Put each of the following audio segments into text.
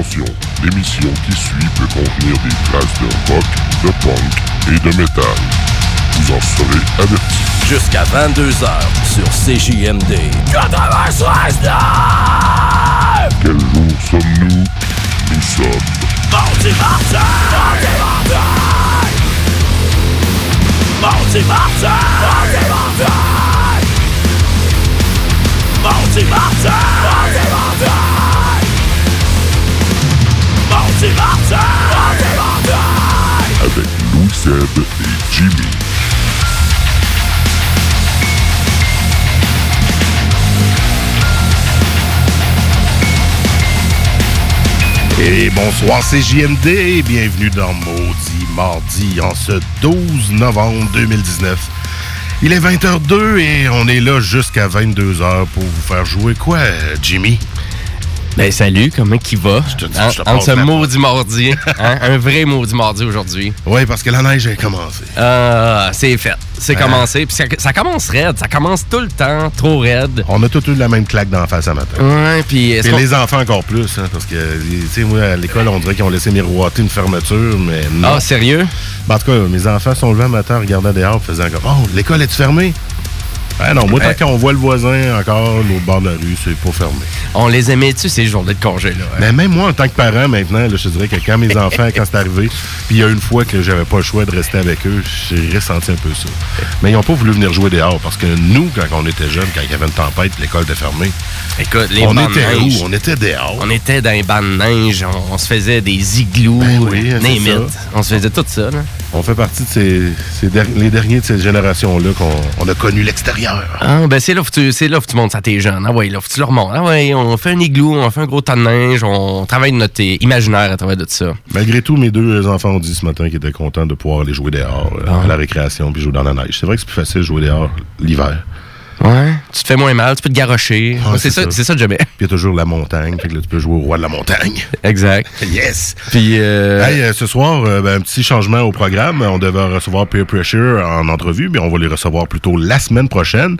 attention, l'émission qui suit peut contenir des traces de rock, de punk et de métal. Vous en serez avertis. Jusqu'à 22h sur CJMD. 96.9 Quel jour sommes-nous? Nous sommes Mardi Martin! Mardi Martin! Mardi Martin! Mardi Martin! Mardi Martin! Mardi Martin! Martin! avec Louis Seb et Jimmy. Et bonsoir, c'est JMD bienvenue dans Maudit Mardi en ce 12 novembre 2019. Il est 20h02 et on est là jusqu'à 22h pour vous faire jouer quoi, Jimmy? Ben salut, comment qui va? te dis, Hein, je te entre passe ce maudit mardi, hein, un vrai maudit mardi aujourd'hui. Oui, parce que la neige a commencé. Ah, c'est fait. C'est Hein? commencé. Puis ça, ça commence raide. Ça commence tout le temps, trop raide. On a tous eu la même claque d'en face à matin. Ouais, puis Et les enfants encore plus, hein, parce que, tu sais, moi, à l'école, on dirait qu'ils ont laissé miroiter une fermeture, mais non. Ah, sérieux? Ben, en tout cas, mes enfants sont levés un matin, regardaient dehors, faisant comme Oh, l'école est fermée? Ah non, moi, tant qu'on voit le voisin encore, l'autre bord de la rue, c'est pas fermé. On les aimait-tu, ces journées de congé, là? hein? Mais même moi, en tant que parent, maintenant, là, je te dirais que quand mes enfants, quand c'est arrivé, puis il y a une fois que j'avais pas le choix de rester avec eux, j'ai ressenti un peu ça. Mais ils ont pas voulu venir jouer dehors, parce que nous, quand on était jeunes, quand il y avait une tempête, l'école était fermée, Écoute, les on de était neige, où? On était dehors. On était dans les bancs de neige, on, on se faisait des igloos, Ben oui, name it. On se faisait tout ça, là. On fait partie de ces, ces der- les derniers de cette génération-là qu'on on a connu l'extérieur. Ah, ben c'est là, où tu, c'est là où tu montes à tes jeunes. Ah ouais, là, où tu leur montres. Ah ouais, on fait un igloo, on fait un gros tas de neige, on travaille notre imaginaire à travers de ça. Malgré tout, mes deux enfants ont dit ce matin qu'ils étaient contents de pouvoir aller jouer dehors euh, Ah. à la récréation puis jouer dans la neige. C'est vrai que c'est plus facile de jouer dehors l'hiver. Ouais. Tu te fais moins mal, tu peux te garrocher. Ah, c'est ça, ça. c'est ça que j'aimais. Puis il y a toujours la montagne, fait que là, tu peux jouer au roi de la montagne. Exact. Yes! Puis, euh, Hey, euh, ce soir, euh, ben, un petit changement au programme. On devait recevoir Peer Pressure en entrevue, mais on va les recevoir plutôt la semaine prochaine.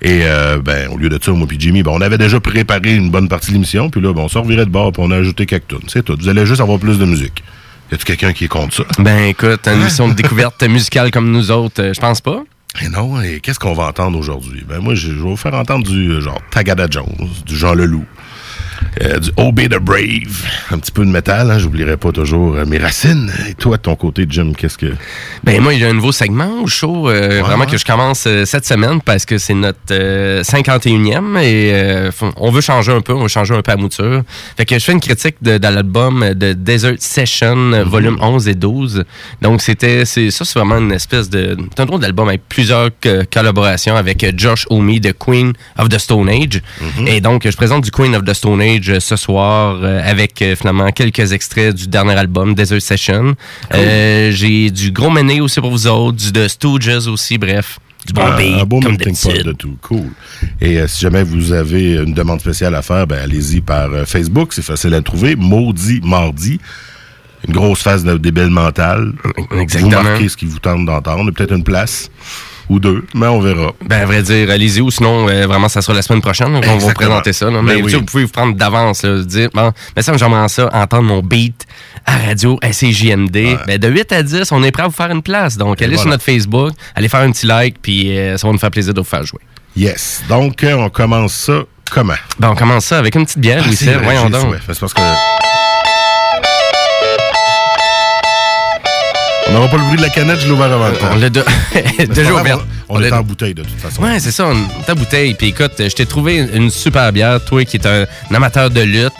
Et euh, ben, au lieu de ça, moi puis Jimmy, ben, on avait déjà préparé une bonne partie de l'émission. Puis là, ben, on se revirait de bord puis on a ajouté quelques tunes. C'est tout. Vous allez juste avoir plus de musique. Y a-tu quelqu'un qui est contre ça? ben écoute, une émission de découverte musicale comme nous autres, euh, je pense pas. Et non, et qu'est-ce qu'on va entendre aujourd'hui? Ben moi, je vais vous faire entendre du euh, genre Tagada Jones, du Jean Leloup, euh, du Obey the Brave, un petit peu de métal, hein, j'oublierai pas toujours euh, mes racines. Et toi, de ton côté, Jim, qu'est-ce que... Ben moi, il y a un nouveau segment au show, euh, vraiment ouais. que je commence cette semaine parce que c'est notre euh, 51e et on veut changer un peu, on veut changer un peu à mouture. Fait que je fais une critique de, de l'album de Desert Session, euh, volume 11 et 12. Donc c'était, ça, c'est vraiment une espèce de, c'est un drôle d'album avec plusieurs co- collaborations avec Josh Homme de Queen of the Stone Age. Et donc je présente du Queen of the Stone Age ce soir euh, avec euh, finalement quelques extraits du dernier album Desert Session. Euh, j'ai du Gros Mené aussi pour vous autres, du The Stooges aussi, bref. Du bon Ah, beat, un beau melting pot de tout. Cool. Et euh, si jamais vous avez une demande spéciale à faire, ben allez-y par euh, Facebook, c'est facile à trouver. Maudit Mardi. Une grosse phase de débile mental. Exactement. Vous marquez ce qui vous tente d'entendre. Peut-être une place ou deux, mais on verra. Ben, à vrai dire, allez-y ou sinon, euh, vraiment, ça sera la semaine prochaine on va vous présenter ça. là. Ben Mais oui. sais, vous pouvez vous prendre d'avance, dire, bon, mais ça, j'aimerais ça, entendre mon beat à radio, à CJMD. Ben, de 8 à 10, on est prêt à vous faire une place. Donc, allez sur notre Facebook, allez faire un petit like, puis euh, ça va nous faire plaisir de vous faire jouer. Yes. Donc, euh, on commence ça comment? Ben, on commence ça avec une petite bière, Ah, Louis c'est voyons donc. soif. C'est parce que... On n'aura pas le bruit de la canette, je l'ai ouvert avant le. On l'a de- déjà ouvert. On, on est en bouteille, de toute façon. Ouais, c'est ça, on- ta bouteille. Puis écoute, je t'ai trouvé une super bière, toi qui es un, un amateur de lutte.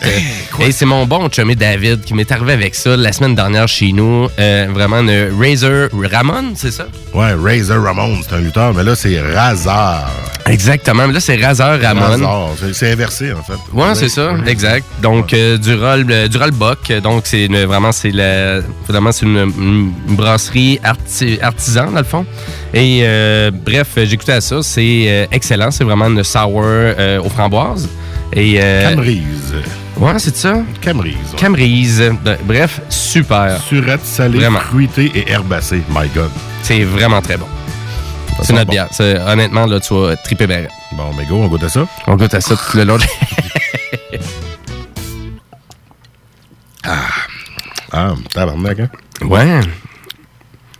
quoi? et c'est mon bon chumé David qui m'est arrivé avec ça la semaine dernière chez nous. Euh, vraiment une Razor Ramon, c'est ça? Ouais, Razor Ramon, c'est un lutteur, mais là, c'est Razar. Exactement. Mais là, c'est Razor Ramon. Razor. C'est- inversé, en fait. Ouais, c'est ça, exact. Donc euh, du roll euh, du rollbuck, donc c'est vraiment c'est la vraiment c'est une, une brasserie arti artisan, dans le fond. Et euh, bref, j'écoutais à ça. C'est euh, excellent. C'est vraiment une sour euh, aux framboises. Et, euh, Camerise. Ouais, c'est ça? Camerise. Ouais. Bref, super. Surette salée, vraiment. fruitée et herbacée. My God. C'est vraiment très bon. C'est notre bon. bière. Honnêtement, là, tu vas triper bien. Bon, mais go, on goûte à ça. On goûte à ça tout le long. ah, ah tabarnak, hein? Ouais.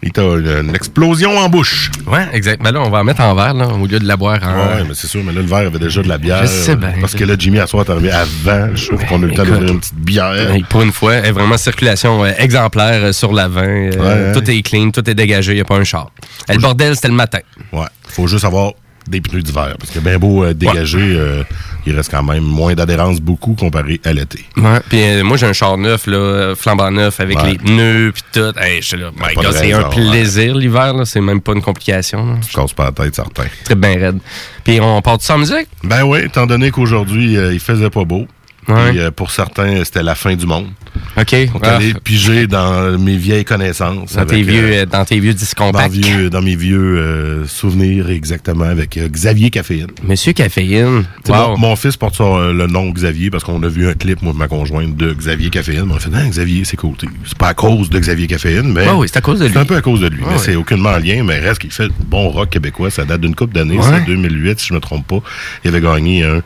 Il t'a une, une explosion en bouche. Ouais, exact. Ben là, on va en mettre en verre, là, au lieu de la boire en. Ouais, mais c'est sûr, mais là, le verre avait déjà de la bière. Je sais bien. Parce que là, Jimmy, à soir, t'es arrivé avant. Je trouve qu'on a eu le temps d'ouvrir une petite bière. Pour une fois, est vraiment circulation euh, exemplaire euh, sur l'avant. Euh, Ouais, tout est clean, tout est dégagé, il n'y a pas un char. Euh, le bordel, c'était le matin. Ouais. Faut juste avoir des pneus d'hiver. Parce que bien beau euh, dégager, euh, il reste quand même moins d'adhérence beaucoup comparé à l'été. Ouais. Puis euh, moi, j'ai un char neuf, là, flambant neuf, avec Ouais. les pneus, puis tout. Hey, je suis là, my Pas de God, c'est un plaisir l'hiver, là. C'est même pas une complication. là. Je casse pas la tête, certain. Très bien raide. Puis on part tout sans musique? Ben oui, étant donné qu'aujourd'hui, euh, il faisait pas beau. Puis, pour certains, c'était la fin du monde. OK. On Ah, allé piger dans mes vieilles connaissances. dans, avec, tes vieux, euh, euh, dans tes vieux disques dans, vieux- dans mes vieux euh, souvenirs, exactement, avec euh, Xavier Caféine. Monsieur Caféine. Wow. Mon, mon fils porte son, le nom Xavier parce qu'on a vu un clip, moi et ma conjointe, de Xavier Caféine. On a fait, non, Xavier, c'est cool. C'est pas à cause de Xavier Caféine, mais. Oui, c'est à cause de lui. C'est un peu à cause de lui, mais c'est aucunement en lien, mais reste qu'il fait bon rock québécois. Ça date d'une couple d'années, Ouais. c'est 2008, si je me trompe pas. Il avait gagné un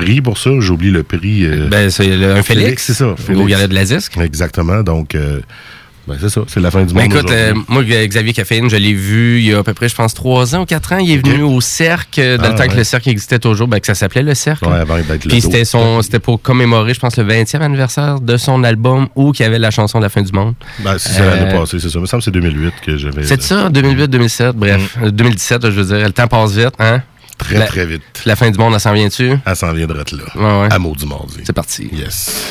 prix pour ça. J'oublie le prix. euh, Ben, c'est le- un Félix. c'est ça. Au Félix. Gala de la disque. Exactement. Donc, euh, ben, c'est ça. C'est la fin du Ben monde. écoute, euh, moi, Xavier Caféine, je l'ai vu il y a à peu près, je pense, trois ans ou quatre ans. Il est venu au Cercle, dans Ah, le temps que le Cercle existait toujours, ben, que ça s'appelait le Cercle. Ouais, avant d'être le Puis c'était son, c'était pour commémorer, je pense, le 20e anniversaire de son album où il y avait la chanson de la fin du monde. Ben, si c'est l'année Euh, passée, c'est ça. Il me semble que c'est 2008 que j'avais. C'est ça, 2008-2007, bref. Euh, 2017, je veux dire, le temps passe vite, hein? Très, La- très vite. La fin du monde, elle s'en vient dessus. Elle s'en vient de là. Ouais, ouais. À maudit mardi. C'est parti. Yes.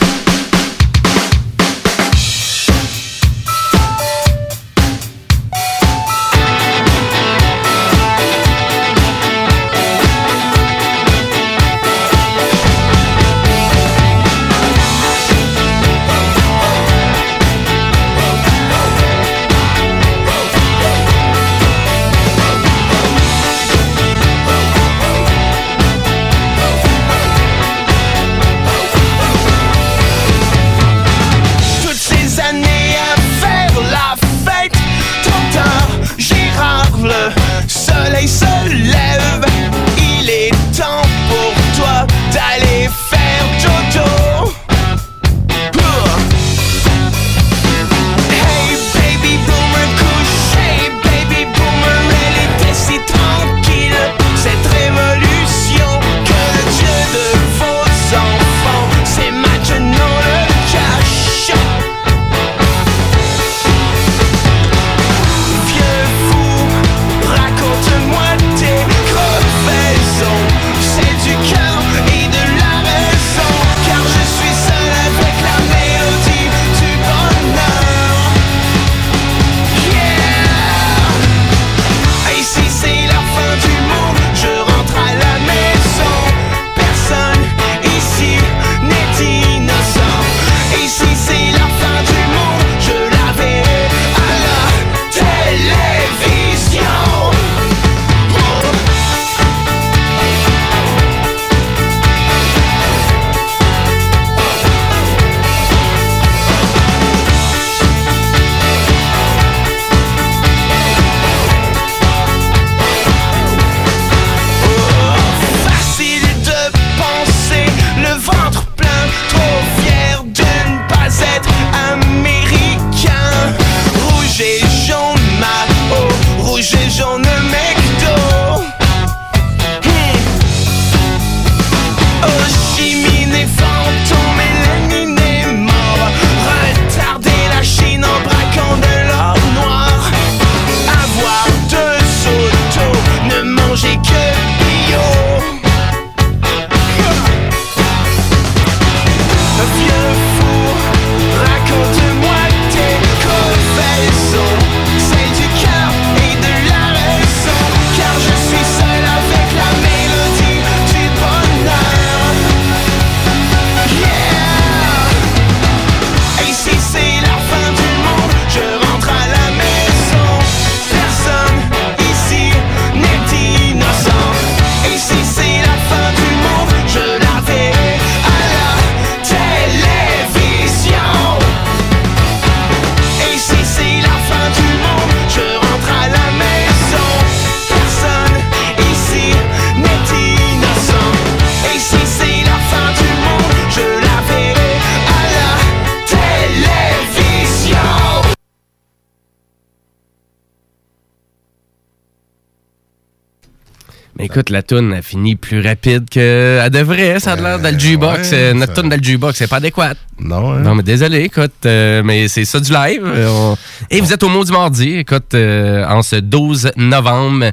Écoute, la toune a fini plus rapide qu'elle devrait. Ça a l'air dans le jukebox. ouais, Euh, notre ça- toune dans le jukebox, c'est pas adéquat. Non, hein? Non, mais désolé, écoute, euh, mais c'est ça du live. Euh, on- Et vous êtes au Maudit Mardi, écoute, euh, en ce 12 novembre.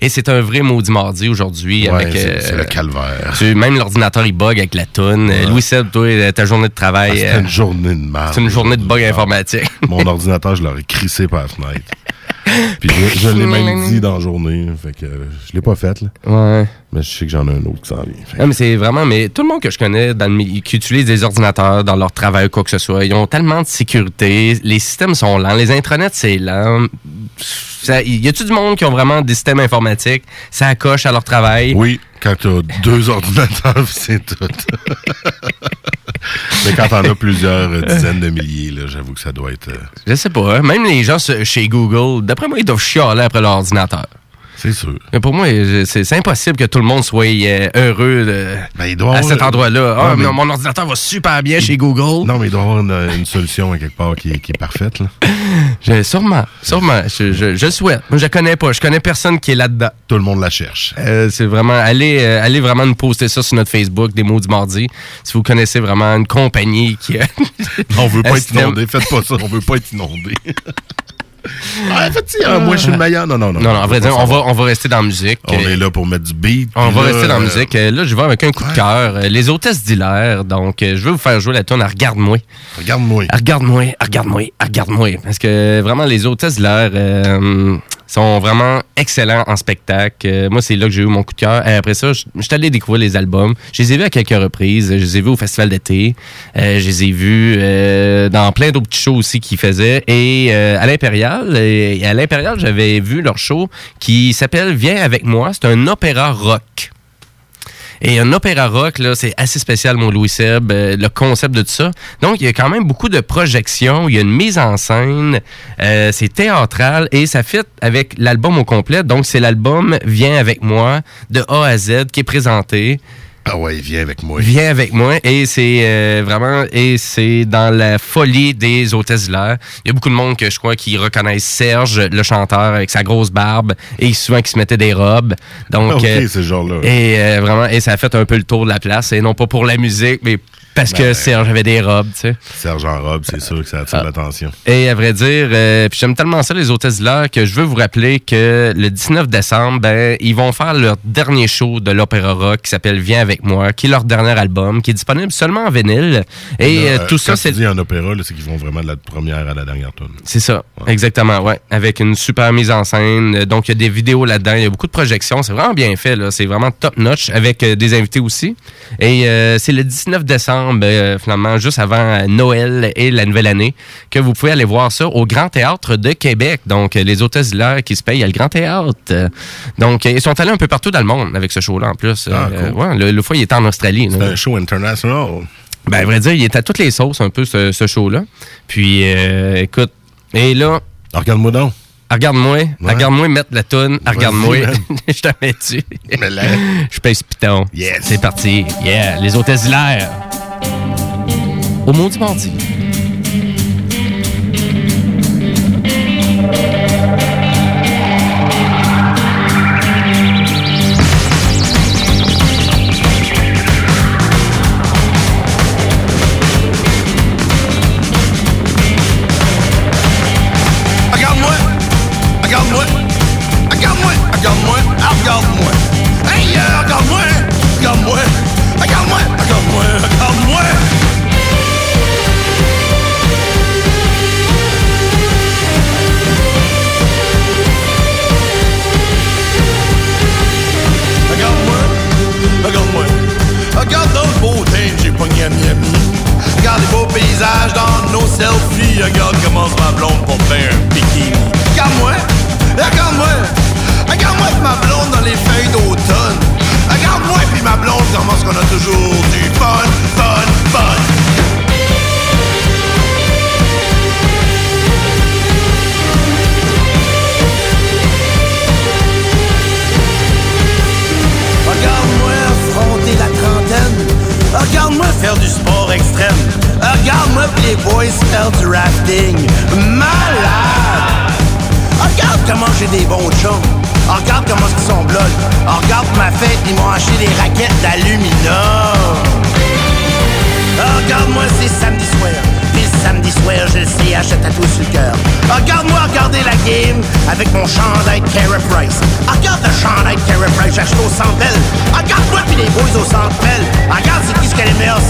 Et c'est un vrai Maudit Mardi aujourd'hui. Ouais, c'est euh, c'est le calvaire. tu- Même l'ordinateur, il bug avec la toune. Euh, Louis Seb, toi, euh, ta journée de travail, Ah, euh, une journée de merde. c'est une journée de bug informatique. Mon ordinateur, je l'aurais crissé par la fenêtre. Puis je, je l'ai même dit dans la journée. Fait que euh, je l'ai pas fait, là. ouais. Mais je sais que j'en ai un autre qui s'en vient. Fait mais c'est vraiment, mais tout le monde que je connais dans le qui utilise des ordinateurs dans leur travail ou quoi que ce soit, ils ont tellement de sécurité, les systèmes sont lents, les intranets c'est lent. Ça- y a-tu du monde qui ont vraiment des systèmes informatiques, ça coche à leur travail? Oui, quand t'as deux ordinateurs, c'est tout. Mais quand t'en as plusieurs dizaines de milliers, j'avoue que ça doit être. euh, Je sais pas, hein. même les gens chez Google, d'après moi, ils doivent chialer après leur ordinateur. C'est sûr. Mais pour moi, c'est impossible que tout le monde soit heureux de- Ben, il doit à cet endroit-là. Ah, mais- mon ordinateur va super bien chez Google. Non, mais il doit y avoir une, une solution à quelque part qui, est- qui est parfaite. Là. Je- sûrement, sûrement. Je, je, je le souhaite. Moi, je connais pas. Je connais personne qui est là-dedans. Tout le monde la cherche. Euh, c'est vraiment allez euh, allez vraiment nous poster ça sur notre Facebook des mots du mardi si vous connaissez vraiment une compagnie qui a On veut pas être inondé. Faites pas ça. On veut pas être inondé. Ah, ah, moi, je suis le meilleur. Non, non, non. non non en vrai dire on va on va rester dans la musique On Euh, est là pour mettre du beat. on va là, rester dans la euh, musique. Euh, Là, je vais avec un coup de cœur. Euh, Les hôtesses d'hilaire. Donc, euh, je vais vous faire jouer la tune à Regarde-moi. Regarde-moi. Regarde-moi, regarde-moi, regarde-moi. Parce que vraiment, les hôtesses d'hilaire euh, sont vraiment excellents en spectacle. Euh, moi, c'est là que j'ai eu mon coup de cœur. Et après ça, je suis allé découvrir les albums. Je les ai vus à quelques reprises. Je les ai vus au Festival d'été. Euh, je les ai vus euh, dans plein d'autres petits shows aussi qu'ils faisaient. Et euh, à l'Impérial, à l'Impérial, j'avais vu leur show qui s'appelle Viens avec moi. C'est un opéra rock. Et un opéra rock, là, c'est assez spécial, mon Louis Seb, euh, le concept de tout ça. Donc, il y a quand même beaucoup de projections, il y a une mise en scène, euh, c'est théâtral et ça fit avec l'album au complet. Donc, c'est l'album Viens avec moi de A à Z qui est présenté. Ah ouais, viens avec moi. Viens avec moi et c'est euh, vraiment et c'est dans la folie des hôtesses d'hilaire. Il y a beaucoup de monde que je crois qui reconnaissent Serge, le chanteur avec sa grosse barbe et souvent qui se mettait des robes. Donc Ah, ok, euh, ce genre-là. et euh, vraiment, et ça a fait un peu le tour de la place. Et non pas pour la musique, mais parce que Ben, Serge avait des robes, tu sais. Serge en robe, c'est sûr que ça attire Ah. l'attention. Et à vrai dire, euh, puis j'aime tellement ça, les hôtesses de l'air, que je veux vous rappeler que le 19 décembre, ben, ils vont faire leur dernier show de l'Opéra Rock qui s'appelle Viens avec moi, qui est leur dernier album, qui est disponible seulement en vinyle. Et euh, tout ça, c'est dis un opéra, là, c'est qu'ils vont vraiment de la première à la dernière tonne. C'est ça, exactement, ouais. Avec une super mise en scène. Donc, il y a des vidéos là-dedans. Il y a beaucoup de projections. C'est vraiment bien fait, là. C'est vraiment top-notch avec euh, des invités aussi. Et euh, c'est le 19 décembre, euh, finalement, juste avant euh, Noël et la nouvelle année, que vous pouvez aller voir ça au Grand Théâtre de Québec. Donc, euh, les hôtesses d'hilaire qui se payent à le Grand Théâtre. Donc, ils sont allés un peu partout dans le monde avec ce show-là, en plus. Ah, cool. ouais, le, le fois, il était en Australie. C'est un show international. Ben, à vrai dire, il est à toutes les sauces, un peu, ce, ce show-là. Puis, écoute, et là, Regarde-moi donc. regarde-moi, regarde-moi mettre la toune, regarde-moi, je te mets dessus. Je pèse piton. Yes. C'est parti. Yeah, les hôtesses hilaires. un mūsu mācību. Regarde le chandail de Carey Price, j'achète au Centre Bell. Oh, regarde-moi puis les boys au Centre Bell. Oh, regarde c'est qui ce qui a les meilleurs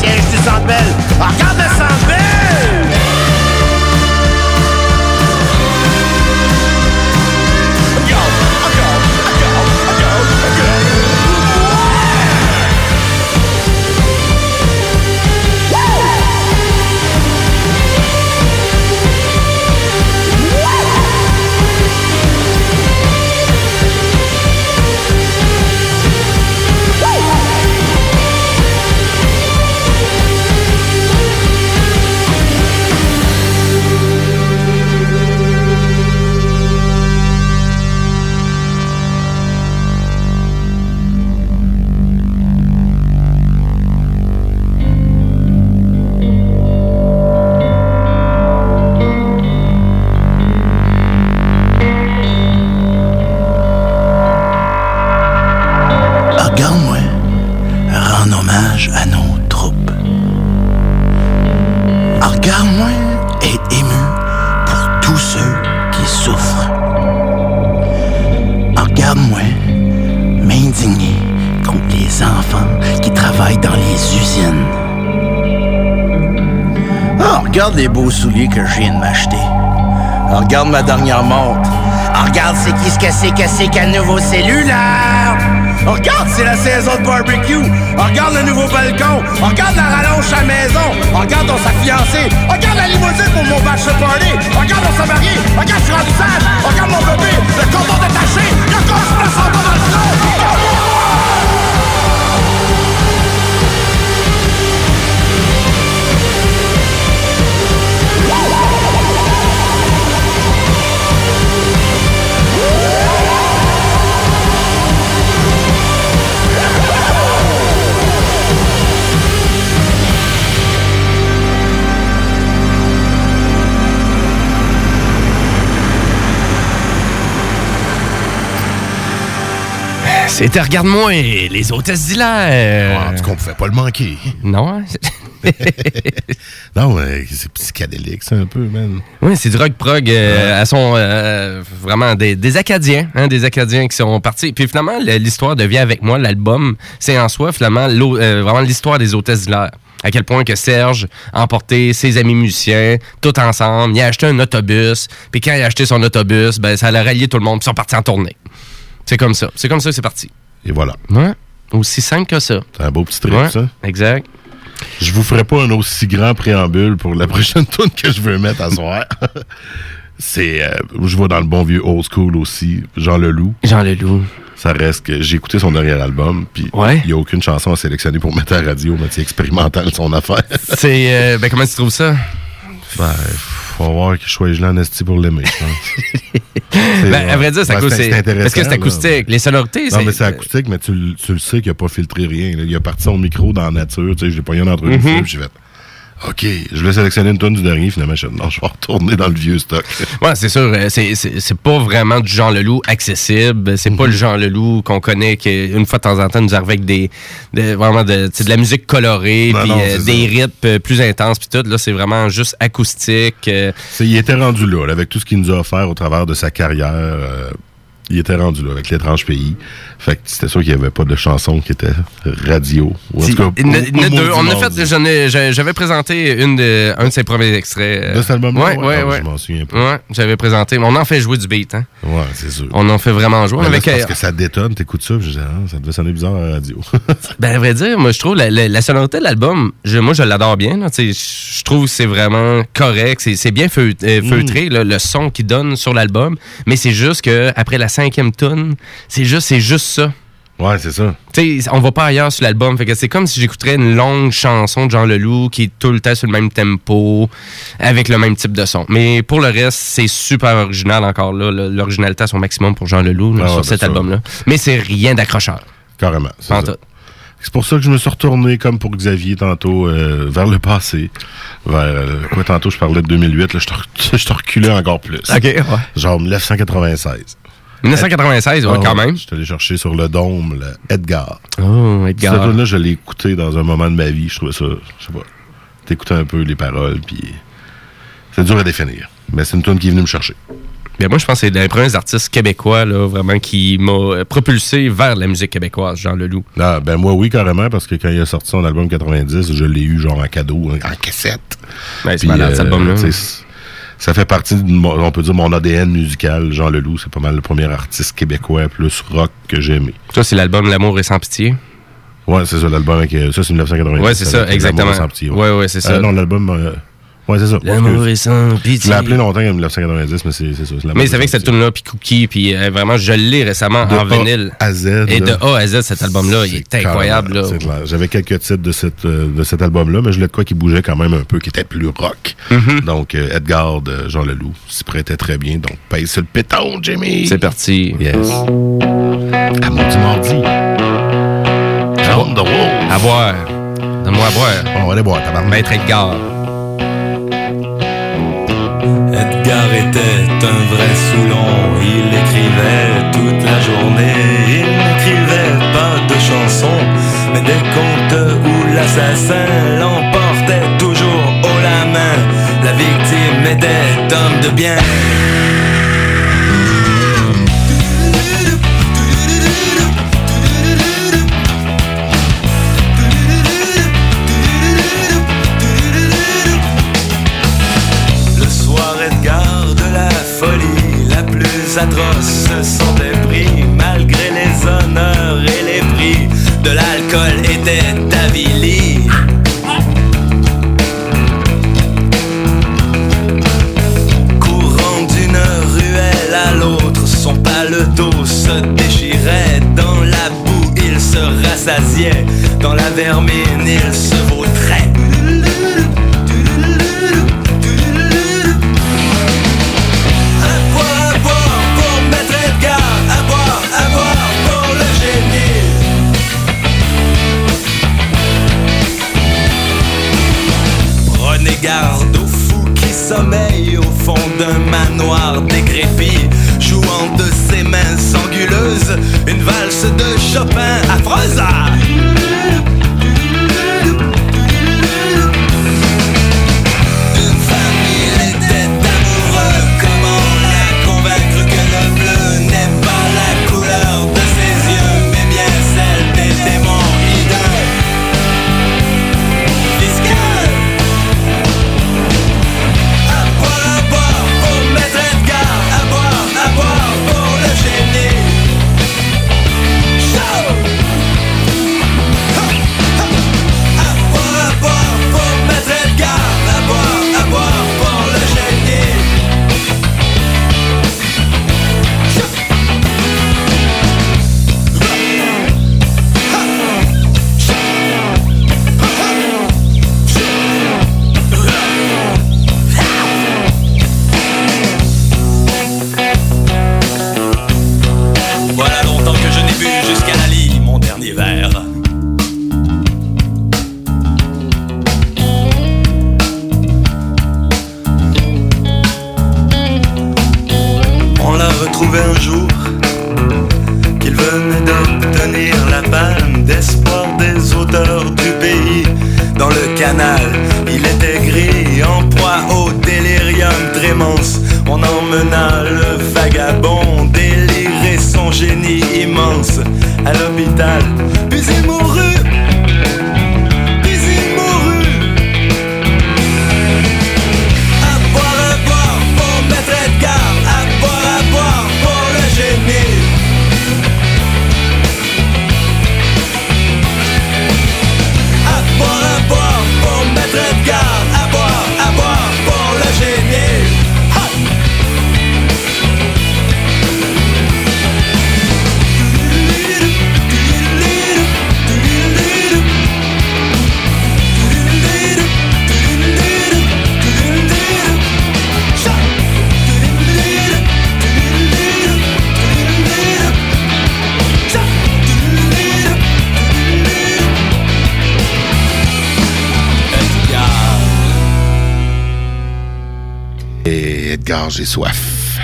Regarde ma dernière montre. Ah, Regarde c'est qui ce que c'est que c'est qu'un nouveau cellulaire? Ah, Regarde, c'est la saison de barbecue. Ah, Regarde le nouveau balcon. Regarde la rallonge à la maison. Regarde on s'est fiancé. Ah, Regarde la limousine pour mon bachelor party. Regarde on s'est marié. Regarde je suis rendu. C'était Regarde-moi, les hôtesses d'hilaire. En tout cas, on pouvait pas le manquer. Non, hein? Non, c'est psychédélique, c'est un peu, man. Oui, c'est du rock prog. Euh, Elles sont euh, vraiment des, des Acadiens, hein, des Acadiens qui sont partis. Puis finalement, l'histoire devient avec moi. L'album, c'est en soi finalement euh, vraiment l'histoire des hôtesses d'hilaire. À quel point que Serge a emporté ses amis musiciens, tout ensemble. Il a acheté un autobus. Puis quand il a acheté son autobus, ben, ça a rallié tout le monde. Puis ils sont partis en tournée. C'est comme ça. C'est comme ça que c'est parti. Et voilà. Ouais. Aussi simple que ça. C'est un beau petit trip, Ouais, ça. exact. Je vous ferai pas un aussi grand préambule pour la prochaine tune que je veux mettre à soir. C'est, euh, je vais dans le bon vieux old school aussi, Jean Leloup. Jean Leloup. Ça reste que j'ai écouté son arrière-album, puis il Ouais. n'y a aucune chanson à sélectionner pour mettre à la radio, mais c'est expérimental son affaire. C'est. euh, ben, comment tu trouves ça? ben, faut voir que je sois gelé en esti pour l'aimer, je pense. Ben, à vrai dire, c'est ben, c'est- Parce que c'est acoustique. Les sonorités, Non, c'est. mais c'est acoustique, mais tu, le- tu le sais qu'il n'a pas filtré rien. là. Il a parti son micro dans la nature. Tu sais, je l'ai pogné en entrevue, Mhm. puis j'ai fait OK, je voulais sélectionner une tonne du dernier. Finalement, je non, je vais retourner dans le vieux stock. Ouais, c'est sûr. euh, C'est, pas vraiment du Jean Leloup accessible. C'est Mhm. pas le Jean Leloup qu'on connaît qui, une fois de temps en temps, nous arrive avec des, de- vraiment de, de la musique colorée, puis non, euh, des rythmes euh, plus intenses, puis tout. Là, c'est vraiment juste acoustique. euh, il était rendu là, là, avec tout ce qu'il nous a offert au travers de sa carrière. euh, il était rendu là, avec l'étrange pays. Fait que c'était sûr qu'il n'y avait pas de chanson qui était radio. Ou en tout cas, Il il deux. On a fait, j'avais présenté une de, un de ses premiers extraits. euh, De cet album-là? Je m'en souviens pas. Ouais, j'avais présenté. Mais on en fait jouer du beat, hein. Ouais, c'est sûr. On en fait vraiment jouer. Avec, parce euh, que ça détonne, t'écoutes ça, je dis, ah, ça devait sonner bizarre à la radio. Ben, à vrai dire, moi, je trouve la, la, la sonorité de l'album, je, moi, je l'adore bien. là. Je trouve que c'est vraiment correct. C'est c'est bien euh, Mm. feutré, là, le son qu'il donne sur l'album. Mais c'est juste que après la cinquième tune, c'est juste, c'est juste ça. ouais, c'est ça. Tu sais, on va pas ailleurs sur l'album. Fait que c'est comme si j'écouterais une longue chanson de Jean Leloup qui est tout le temps sur le même tempo, avec le même type de son. Mais pour le reste, c'est super original encore là. L'originalité à son maximum pour Jean Leloup là, Ah, sur ben cet album-là. Mais c'est rien d'accrocheur. Carrément. c'est pour ça que je me suis retourné, comme pour Xavier tantôt, euh, vers le passé. Vers, euh, quoi, tantôt, je parlais de 2008, là, je te re- je te reculais encore plus. OK, ouais. Genre 1996. 1996, ouais, Ah quand même. Je suis allé chercher sur le dôme, le Edgar. Oh, Cette Edgar. là je l'ai écouté dans un moment de ma vie. Je trouvais ça, je sais pas. T'écoutais un peu les paroles, puis c'est dur à définir. Mais c'est une tune qui est venue me chercher. Ben, moi, je pense que c'est l'un des premiers artistes québécois, là, vraiment, qui m'a euh, propulsé vers la musique québécoise, Jean Leloup. Ah, ben moi, oui, carrément, parce que quand il a sorti son album 90, je l'ai eu genre en cadeau, en cassette. Ouais, c'est malade, euh, cet album-là. Ça fait partie, de mon- on peut dire, mon ADN musical. Jean Leloup, c'est pas mal le premier artiste québécois plus rock que j'ai aimé. Ça, c'est l'album L'amour est sans pitié? Ouais, c'est ça, l'album avec. euh, Ça, c'est 1990. Ouais, c'est ça, exactement. L'amour sans pitié, Ouais, ouais, c'est ça. Euh, non, l'album. euh, ouais, c'est ça. L'amour est sans Je pitié. l'ai appelé longtemps en 1990, mais c'est c'est ça. Mais c'est vrai que cette tune-là, puis Cookie, puis euh, vraiment, je l'ai récemment De en A vinyle. à Z. Et de là. A à Z, cet album-là, il est incroyable. là. c'est clair. J'avais quelques titres de, cette, euh, de cet album-là, mais je voulais de quoi qui bougeait quand même un peu, qui était plus rock. Mhm. Donc, euh, Edgar de Jean Leloup s'y prêtait très bien. Donc, paye sur le péton, Jimmy. C'est parti. Yes. À maudit mardi. Rose. À boire. Donne-moi à boire. On va aller boire, tabarnak. Maître Edgar. Était un vrai Soulon, il écrivait toute la journée, il n'écrivait pas de chansons, mais des contes où l'assassin l'emportait toujours haut la main, la victime était homme de bien. La plus atroce se sentait pris malgré les honneurs et les prix. De l'alcool était avili. Courant d'une ruelle à l'autre, son paletot se déchirait. Dans la boue, il se rassasiait. Dans la vermine, il se une valse de Chopin affreuse. J'ai soif.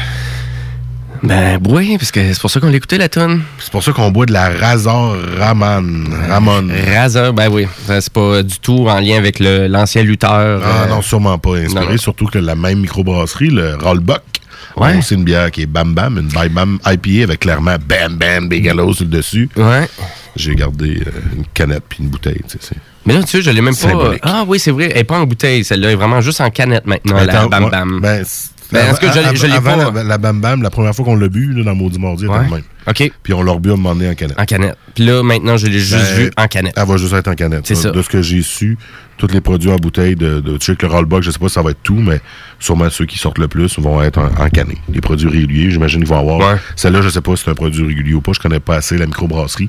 Ben oui, parce que c'est pour ça qu'on l'écoutait la tune. C'est pour ça qu'on boit de la Razor Raman. Ramon. Razor, ben oui. C'est pas du tout en lien avec l'ancien lutteur. Ah euh, non, sûrement pas inspiré. non, non. Surtout que la même microbrasserie, le Rollbuck, Ouais. aussi une bière qui est Bam Bam, une Bam Bam IPA avec clairement Bam Bam Bigelow sur le dessus. Ouais. J'ai gardé euh, une canette puis une bouteille. tu sais, c'est- Mais là, tu sais, je l'ai même pas. Symbolique. Ah oui, c'est vrai. Elle est pas en bouteille. Celle-là est vraiment juste en canette maintenant, la Attends, Bam ouais, Bam. Ben, Ben, est-ce que je je l'ai pas- La, la Bam Bam, la première fois qu'on l'a bu là, dans Maudit Mardi, elle était Ouais. de même. OK. Puis on l'a rebu à un moment donné en canette. En canette. Puis là, maintenant, je l'ai juste Ben, vu en canette. Elle va juste être en canette. C'est ça. De ce que j'ai su, tous les produits en bouteille de, de que le rollback, je sais pas si ça va être tout, mais sûrement ceux qui sortent le plus vont être en, en canné. Les produits réguliers, j'imagine qu'ils vont avoir. Ouais. Celle-là, je sais pas si c'est un produit régulier ou pas, je connais pas assez la microbrasserie.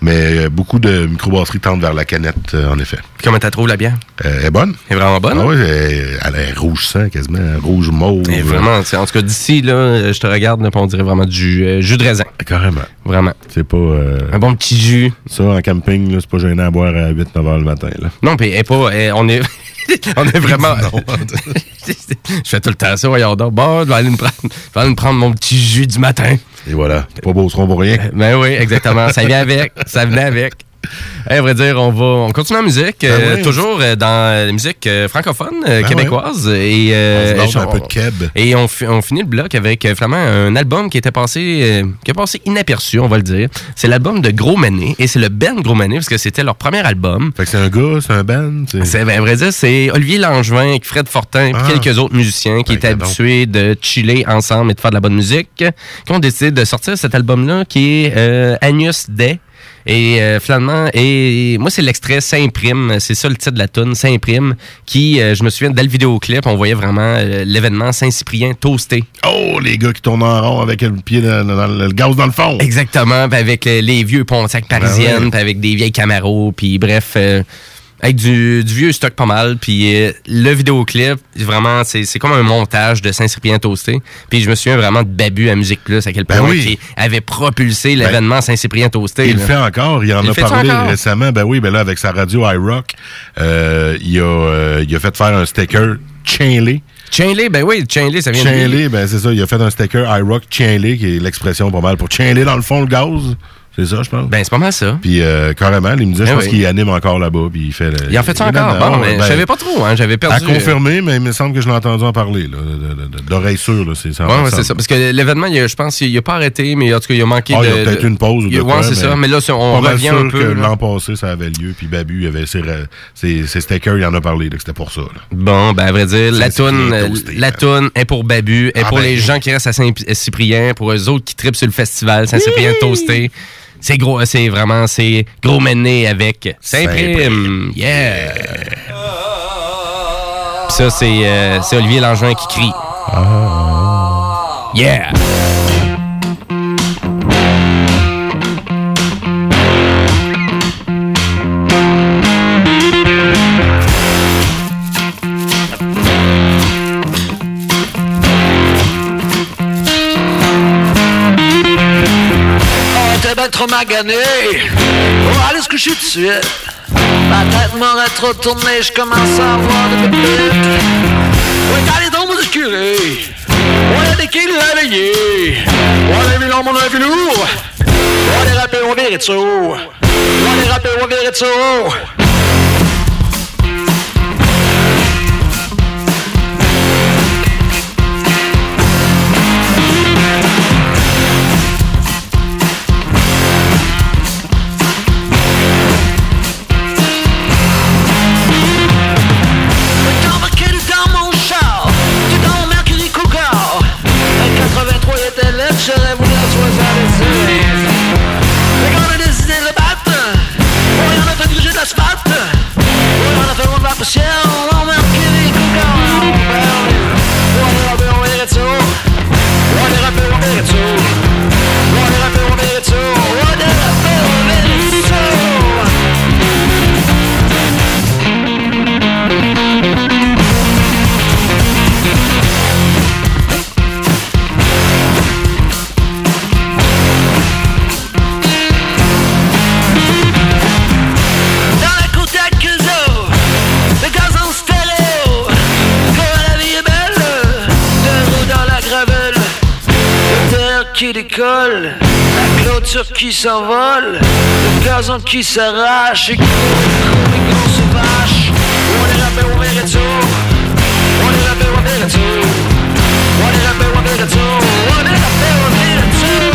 Mais euh, beaucoup de microbrasseries tendent vers la canette, euh, en effet. Comment t'as trouvé la bière? Euh, elle est bonne? Elle est vraiment bonne? Ah oui, elle, elle est rouge sang quasiment, rouge mauve. Et vraiment, en tout cas, d'ici, là, je te regarde, là, on dirait vraiment du jus de raisin. Carrément. Vraiment. C'est pas. euh, Un bon petit jus. ça, en camping, c'est pas gênant à boire à 8-9 heures le matin. Là. Non, puis pas. elle- on est. on est vraiment. je fais tout le temps ça, voyons donc. Bon, je vais aller me prendre, je vais aller me prendre mon petit jus du matin. Et voilà. Pas beau, seront pour rien. Ben oui, exactement. Ça vient avec. Ça venait avec. À vrai dire, on va, on continue en musique, euh, oui. toujours euh, dans la musique euh, francophone, euh, Ben québécoise. Et, euh, On un peu de keb. Et on, fi- on finit le bloc avec euh, vraiment un album qui était passé, euh, qui est passé inaperçu, on va le dire. C'est l'album de Gros Mané et c'est le Ben Gros Mané parce que c'était leur premier album. Fait que c'est un gars, c'est un band. c'est- C'est ben, à vrai dire, c'est Olivier Langevin, Fred Fortin et Ah. quelques autres musiciens qui Ben, étaient habitués de chiller ensemble et de faire de la bonne musique, qui ont décidé de sortir cet album-là qui est euh, Agnus Day. Et euh, finalement, et moi c'est l'extrait S'imprime, c'est ça le titre de la tune S'imprime, qui, euh, je me souviens, dès le vidéoclip, on voyait vraiment euh, l'événement Saint-Cyprien toasté. Oh, les gars qui tournent en rond avec le pied dans, dans le, le gaz dans le fond. Exactement, puis avec les vieux Pontiac parisiennes, Ben puis avec des vieilles Camaro, puis bref, avec du, du vieux stock pas mal. Puis euh, le vidéoclip, vraiment, c'est comme un montage de Saint-Cyprien toasté. Puis je me souviens vraiment de Babu à Musique Plus, à quel Ben point oui. qui avait propulsé l'événement Saint-Cyprien toasté. Il le fait encore, il en Il a parlé récemment. Ben oui, ben là, avec sa radio iRock, euh, il, a, euh, il a fait faire un sticker Chainley. Chainley, ben oui, Chainley, ça vient de. Chainley, ben c'est ça, il a fait un sticker iRock Chainley, qui est l'expression pas mal pour Chainley dans le fond le gaz. C'est ça, je pense. Ben c'est pas mal ça. puis euh, carrément, il me disait, je Ben pense oui. qu'il anime encore là-bas, puis il fait... le- Il en fait ça encore? Bon, mais ben, je savais pas trop, hein, j'avais À perdu. confirmer, mais il me semble que je l'ai entendu en parler, d'oreille sûre, là, c'est ça. Ouais, c'est ça. Parce que l'événement, il je pense qu'il a pas arrêté, mais en tout cas, il a manqué Ah, de. il y a peut-être une pause ou il de quoi, c'est ça. Mais là, on pas mal revient sûr un peu. que l'an passé, ça avait lieu, puis Babu, il avait ses, ses, ses stickers, il en a parlé, que c'était pour ça. là. Bon, ben à vrai dire, la toune, euh, toasté, la hein. toune est pour Babu, est Ah pour ben. les gens qui restent à Saint-Cyprien, pour eux autres qui tripent sur le festival Saint-Cyprien toasté. C'est gros, c'est vraiment, c'est gros mené avec Saint-Prime. Yeah! Puis ça, c'est euh, c'est Olivier Langevin qui crie. Yeah! Trop magané. On va aller se coucher tout de suite. Ma tête m'aurait trop tourné, je commence à avoir de pépites. Ouais, t'as les dents musculés. On a des kills à veiller. On a vu l'homme, on a vu lourd. On les rappels, on virait de ça. On les rappels, on virait de ça. Embarqué s'envole, le gazon qui s'arrache et qui comme une grosse vache. On est rappé, on est retour. On est rappé, on est retour. On est rappé, on est retour. On est rappé, on est retour.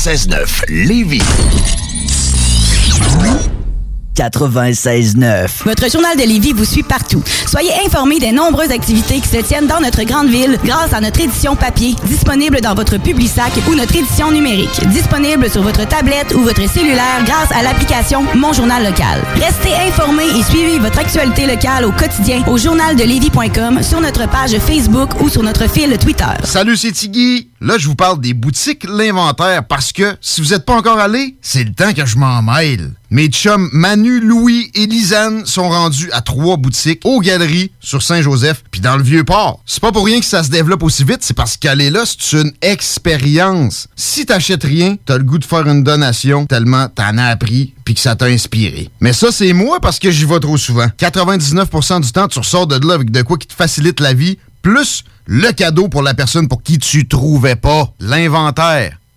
96.9 Lévis. 96.9. Votre journal de Lévis vous suit partout. Soyez informés des nombreuses activités qui se tiennent dans notre grande ville grâce à notre édition papier, disponible dans votre Publisac ou notre édition numérique, disponible sur votre tablette ou votre cellulaire grâce à l'application Mon Journal Local. Restez informés et suivez votre actualité locale au quotidien au journaldelevis.com, sur notre page Facebook ou sur notre fil Twitter. Salut, c'est Tiggy. Là, je vous parle des boutiques L'Inventaire parce que si vous n'êtes pas encore allé, c'est le temps que je m'en mêle. Mes chums Manu, Louis et Lisanne sont rendus à trois boutiques aux Galeries sur Saint-Joseph puis dans le Vieux-Port. C'est pas pour rien que ça se développe aussi vite, c'est parce qu'aller là, c'est une expérience. Si t'achètes rien, t'as le goût de faire une donation tellement t'en as appris puis que ça t'a inspiré. Mais ça, c'est moi parce que j'y vais trop souvent. 99% du temps, tu ressors de là avec de quoi qui te facilite la vie, plus le cadeau pour la personne pour qui tu trouvais pas l'inventaire.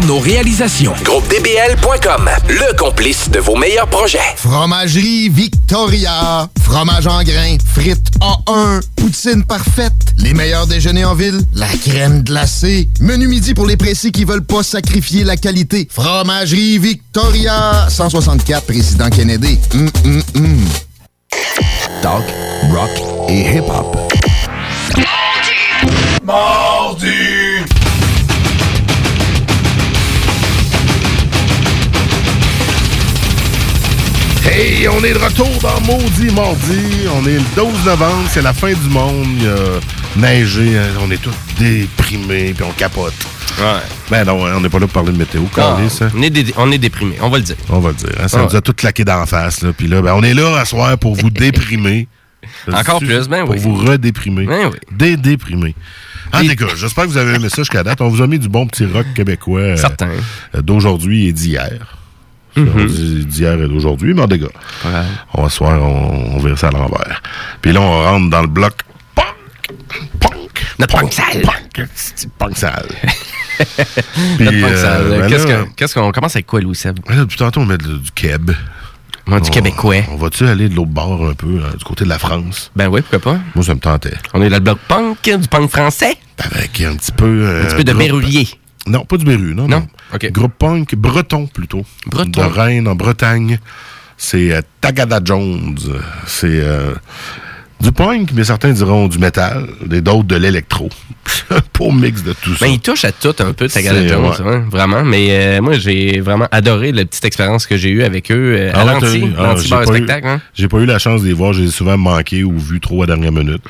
nos réalisations. GroupeDBL.com, le complice de vos meilleurs projets. Fromagerie Victoria. Fromage en grains, frites A1, poutine parfaite, les meilleurs déjeuners en ville, la crème glacée, menu midi pour les pressés qui veulent pas sacrifier la qualité. Fromagerie Victoria. 164 Président Kennedy. Hum, hum, hum. Talk, rock et hip-hop. Mardi! Hey, on est de retour dans Maudit Mardi. On est le 12 novembre, c'est la fin du monde. Il a neigé, hein, on est tous déprimés, puis on capote. Ben non, on n'est pas là pour parler de météo, Ah, hein. on, est dé- on est déprimé, on va le dire. On va le dire. hein. Ça Ah nous a tout claqué d'en face. Là. Puis là, ben, on est là à soir pour vous déprimer. Encore plus, ben Pour oui. vous redéprimer. Ben oui. Dédéprimer. En tout cas, j'espère que vous avez aimé ça jusqu'à date. On vous a mis du bon petit rock québécois euh, d'aujourd'hui et d'hier. On dit d'hier et d'aujourd'hui, mais en dégâts. On va se voir, on, on vire ça à l'envers. Puis là, on rentre dans le bloc punk. Punk. Notre punk sale. Punk, punk sale? Notre punk euh, sale. ben Qu'est-ce qu'on commence avec quoi, Louis Seb? Depuis tantôt, on met de- du keb. Du québécois. On va-tu aller de l'autre bord un peu, là, du côté de la France? Ben oui, pourquoi pas? Moi, ça me tentait. On est dans le bloc punk, du punk français. Avec un petit peu... euh, Un petit peu de berrulier. Non, pas du Berru, non, non? Non? OK. Groupe punk breton, plutôt. Breton. De Rennes, en Bretagne. C'est euh, Tagada Jones. C'est euh, du punk, mais certains diront du métal, et d'autres de l'électro. Pour mix de tout ça. Ben, il touche à tout un peu, Tagada Jones, ouais. hein, vraiment. Mais euh, moi, j'ai vraiment adoré la petite expérience que j'ai eue avec eux euh, à Ah ouais, l'anti, ah, spectacle. Hein? J'ai pas eu la chance de les voir. J'ai souvent manqué ou vu trop à dernière minute.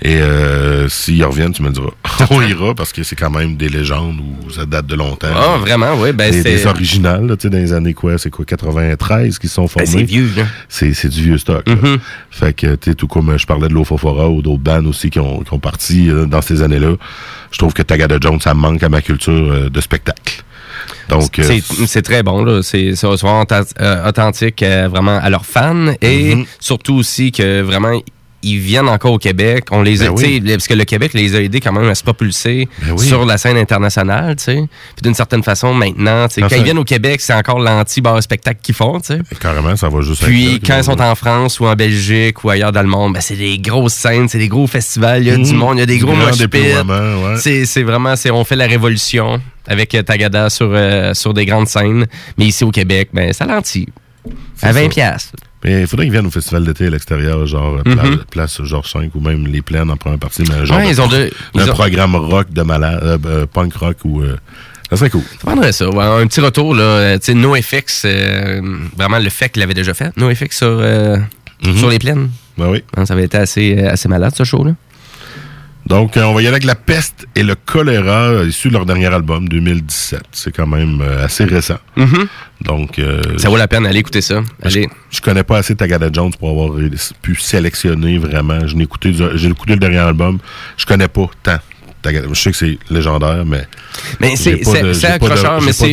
Et euh, s'ils reviennent, tu me diras. On ira parce que c'est quand même des légendes ou ça date de longtemps. Ah, vraiment, oui. Ben, des, c'est- des originales, tu sais, dans les années quoi? C'est quoi, 93 qui sont formés? Ben, c'est vieux, là. C'est, du vieux stock. Mhm. Fait que, tu tout comme je parlais de l'Ofofora ou d'autres bands aussi qui ont, qui ont parti euh, dans ces années-là, je trouve que Tagada Jones, ça manque à ma culture euh, de spectacle. Donc, euh, C'est très bon, là. C'est vraiment authent- authentique vraiment à leurs fans et Mhm. surtout aussi que vraiment ils viennent encore au Québec. On les a, Ben oui. parce que le Québec les a aidés quand même à se propulser Ben oui. sur la scène internationale, tu sais. Puis d'une certaine façon, maintenant, Ça quand ils viennent au Québec, c'est encore l'anti-bar spectacle qu'ils font, sais. carrément, ça va juste Puis quand ils sont en France ou en Belgique ou ailleurs dans le monde, ben, c'est des grosses scènes, c'est des gros festivals, il y a du Mhm. monde, il y a des Du gros mosh ouais. C'est vraiment, on fait la révolution avec euh, Tagada sur, euh, sur des grandes scènes. Mais ici au Québec, ben, ça lentit. À 20 ça. piastres. Mais il faudrait qu'ils viennent au festival d'été à l'extérieur, genre euh, Mhm. place Georges 5 ou même les plaines en première partie, mais genre Ouais, de ils ont de- ils un ont- programme rock de malade, euh, euh, punk rock ou euh, ça serait cool. Ça prendrait ça. ouais. un petit retour, là. Tu sais, NoFX, euh, vraiment le fait qu'il l'avait déjà fait. NoFX sur, euh, sur les plaines. Ben oui. Ça avait été assez, assez malade, ce show-là. Donc, euh, on va y aller avec la peste et le choléra, euh, issu de leur dernier album, 2017. C'est quand même euh, assez récent. Mhm. Donc, euh, Ça vaut la peine, allez écouter ça. Allez. je connais pas assez Tagada Jones pour avoir pu sélectionner vraiment. Je n'ai écouté, j'ai écouté le dernier album. Je connais pas tant. Je sais que c'est légendaire, mais. Mais c'est de- accrocheur, mais c'est.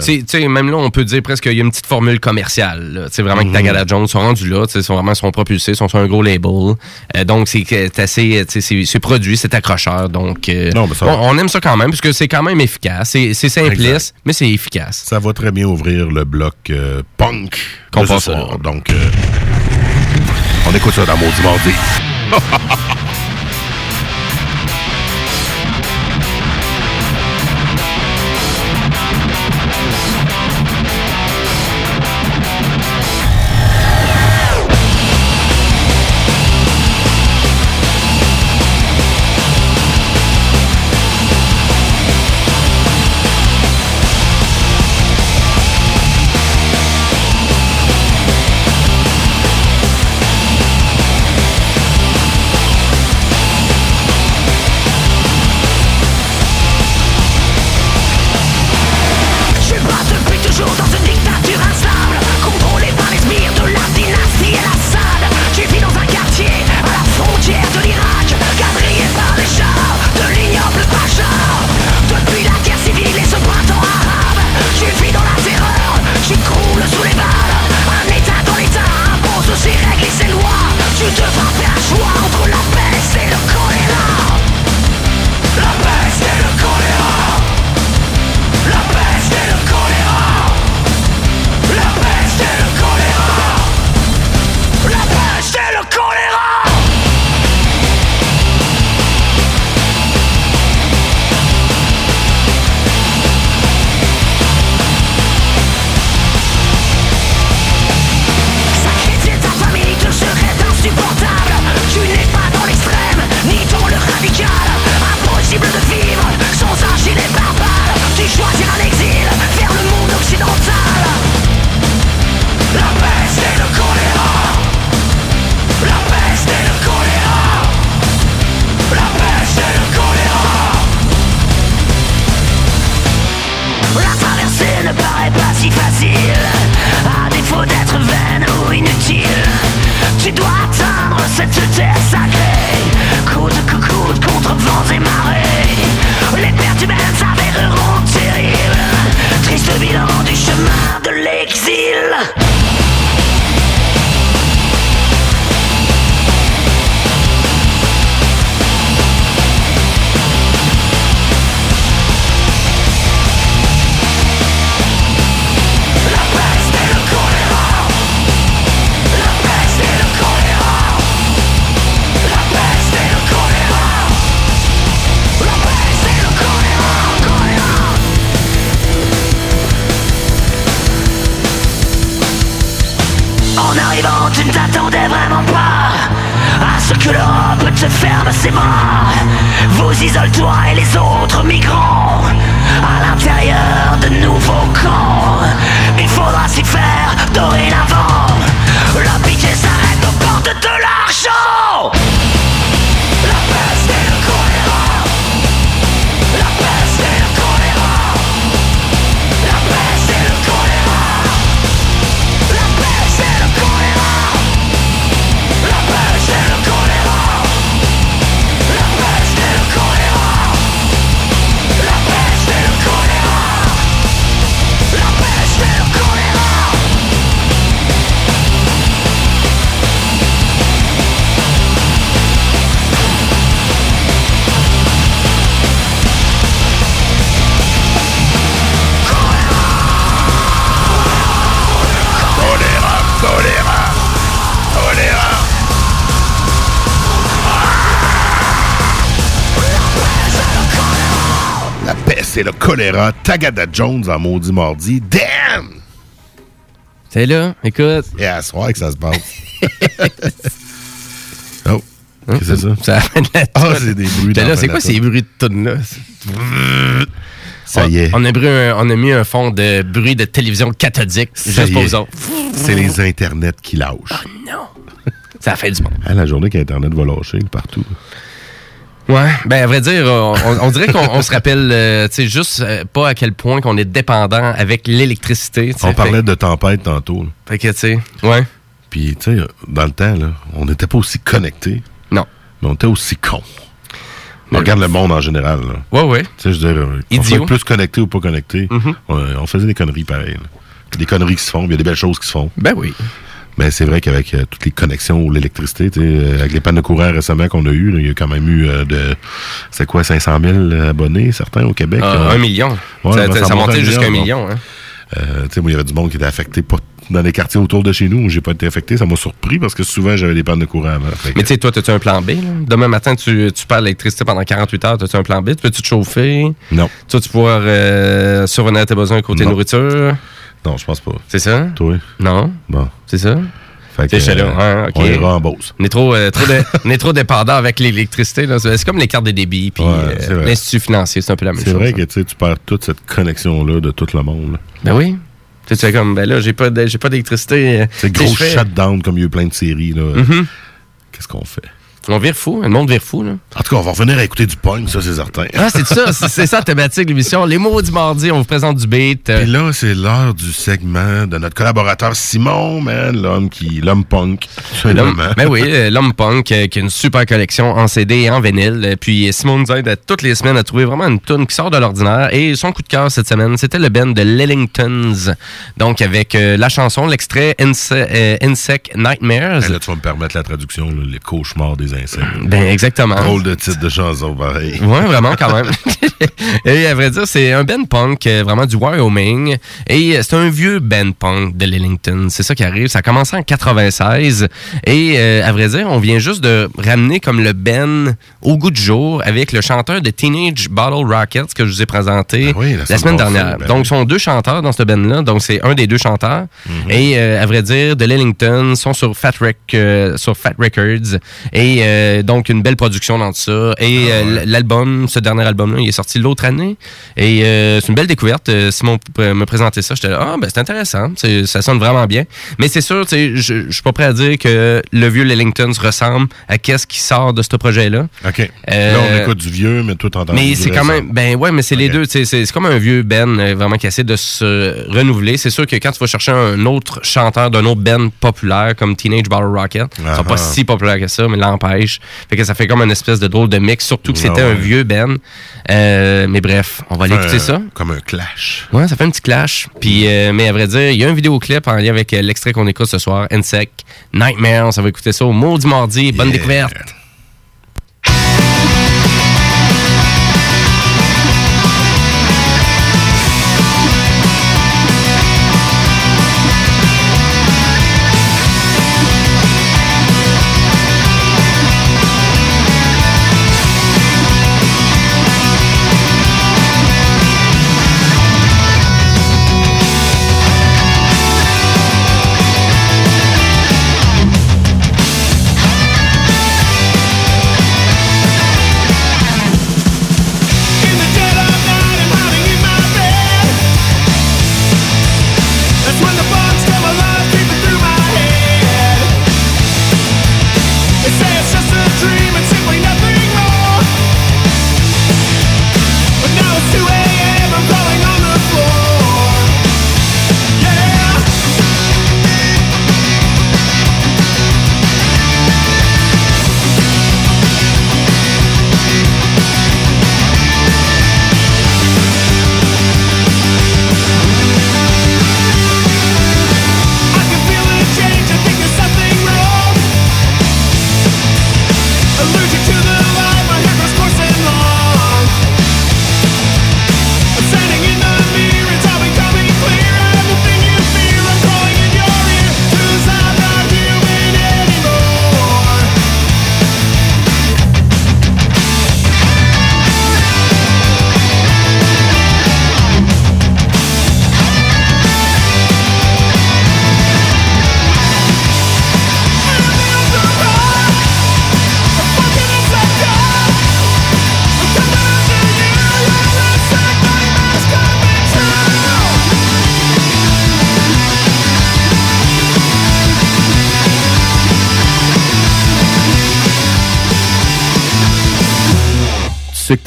tu sais, Même là, on peut dire presque qu'il y a une petite formule commerciale. Tu vraiment que Mhm. Tagada Jones sont rendus là, sais, sont vraiment sont propulsés, sont sur un gros label. Euh, donc, c'est que- assez. C'est produit, c'est accrocheur. Donc, euh, Non, mais ça on, aime ça quand même, parce que c'est quand même efficace. C'est simpliste, Exact. mais c'est efficace. Ça va très bien ouvrir le bloc euh, punk Qu'on là. Donc, euh, on écoute ça dans Maudit Mardi. choléra, Tagada Jones en maudit mardi. Damn! C'est là, écoute. Et à soir que ça se passe. oh, qu'est-ce que c'est ça? De la Ah, c'est des bruits dans là, c'est quoi de ces bruits de tonnes là Ça y est. On a, pris un- on a mis un fond de bruit de télévision cathodique Ça juste y pour est. vous autres. C'est les internets qui lâchent. Ça fait du bon. Ah, la journée qu'Internet va lâcher partout. Ouais, ben à vrai dire, on, on- on dirait qu'on on se rappelle, euh, tu sais, juste euh, pas à quel point qu'on est dépendant avec l'électricité. On parlait Fait- de tempête tantôt. là. Fait que, tu sais, ouais. Puis, tu sais, dans le temps, là, on n'était pas aussi connectés. Non. Mais on était aussi cons. On regarde le monde en général. Là. Ouais, ouais. Tu sais, je veux dire, Idiot. soit plus connecté ou pas connecté, Mhm. on, on faisait des conneries pareilles. Des conneries qui se font, il y a des belles choses qui se font. Ben oui. Mais c'est vrai qu'avec euh, toutes les connexions ou l'électricité, tu euh, avec les pannes de courant récemment qu'on a eues, il y a quand même eu euh, de. C'est quoi, 500 000 abonnés, certains au Québec? Ah, un million. Ouais, ça, ben, ça, ça monte montait jusqu'à un million. Hein. Tu sais, moi, il y avait du monde qui était affecté, pas dans les quartiers autour de chez nous où j'ai pas été affecté. Ça m'a surpris parce que souvent, j'avais des pannes de courant avant. Mais tu sais, toi, as-tu un plan B? là? Demain matin, tu, tu perds l'électricité pendant 48 heures. As-tu un plan B? Tu peux-tu te chauffer? Non. Tu vas-tu pouvoir euh, survenir à tes besoins côté Non. nourriture? Non, je pense pas. C'est ça? Toi? Non? Bon. C'est ça? Fait j'étais là, euh. On. On est trop, euh, trop, de- on est trop dépendant avec l'électricité. C'est c'est comme les cartes de débit puis Ouais, euh, c'est vrai. l'institut financier. C'est un peu la même C'est chose. vrai hein. que tu sais, tu perds toute cette connexion-là de tout le monde. là. Ben oui. Tu fais comme, ben là, j'ai pas d'électricité. C'est gros shutdown comme il y a eu plein de séries. là. Mhm. Qu'est-ce qu'on fait? On vire fou. Le monde vire fou, là. En tout cas, on va revenir à écouter du punk, ça, c'est certain. Ah, c'est ça. c'est- ça la thématique de l'émission. Les mots du mardi, on vous présente du beat. euh, Et là, c'est l'heure du segment de notre collaborateur Simon, man, l'homme qui, l'homme punk. simplement. ben oui, euh, l'homme punk euh, qui a une super collection en CD et en vinyle. Euh, Puis euh, Simon nous aide toutes les semaines à trouver vraiment une tune qui sort de l'ordinaire. Et son coup de cœur cette semaine, c'était le band de Lellingtons. Donc avec euh, la chanson, l'extrait Inse- euh, Insect Nightmares. Ben là, tu vas me permettre la traduction, là, les cauchemars des insectes. Ben exactement. Drôle de titre de chanson, pareil. Ouais, vraiment, quand même. et à vrai dire, c'est un band punk euh, vraiment du Wyoming. Et euh, c'est un vieux band punk de Lillington. C'est ça qui arrive. Ça a commencé en 96. Et euh, à vrai dire, on vient juste de ramener comme le band au goût du jour avec le chanteur de Teenage Bottle Rockets que je vous ai présenté Ben oui, la la, semaine dernière. ben Donc, oui. ils sont deux chanteurs dans ce band-là. Donc, c'est un des deux chanteurs. Mhm. Et euh, à vrai dire, de Lillington sont sur Fat, Rec- euh, sur Fat Records. Et euh, donc, une belle production dans tout ça. Et euh, l'album, ce dernier album-là, il est sorti l'autre année. Et euh, c'est une belle découverte. Simon me présentait ça. J'étais là, ah, ben, c'est intéressant. Ça sonne vraiment bien. Mais c'est sûr, tu sais, je suis pas prêt à dire que le vieux Lellington se ressemble à qu'est-ce qui sort de ce projet-là. OK. Euh, Là, on écoute du vieux, mais tout entend mais c'est quand même, ben ouais, mais c'est les deux. C'est comme un vieux Ben vraiment qui essaie de se renouveler. C'est sûr que quand tu vas chercher un autre chanteur d'un autre Ben populaire comme Teenage Battle Rocket, ils sont Ah-ha. pas si populaires que ça, mais Fait que ça fait comme une espèce de drôle de mix. Surtout que Ah c'était ouais. un vieux Ben. Euh, mais bref, on va aller écouter ça. Comme un clash. Ouais, ça fait un petit clash. Puis, euh, mais à vrai dire, il y a un vidéoclip en lien avec euh, l'extrait qu'on écoute ce soir, Insect, Nightmare. Ça va écouter ça au Maudit Mardi. Bonne Yeah. découverte.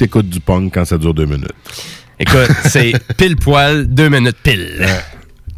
T'écoutes du punk quand ça dure deux minutes. Écoute, c'est pile poil, deux minutes pile.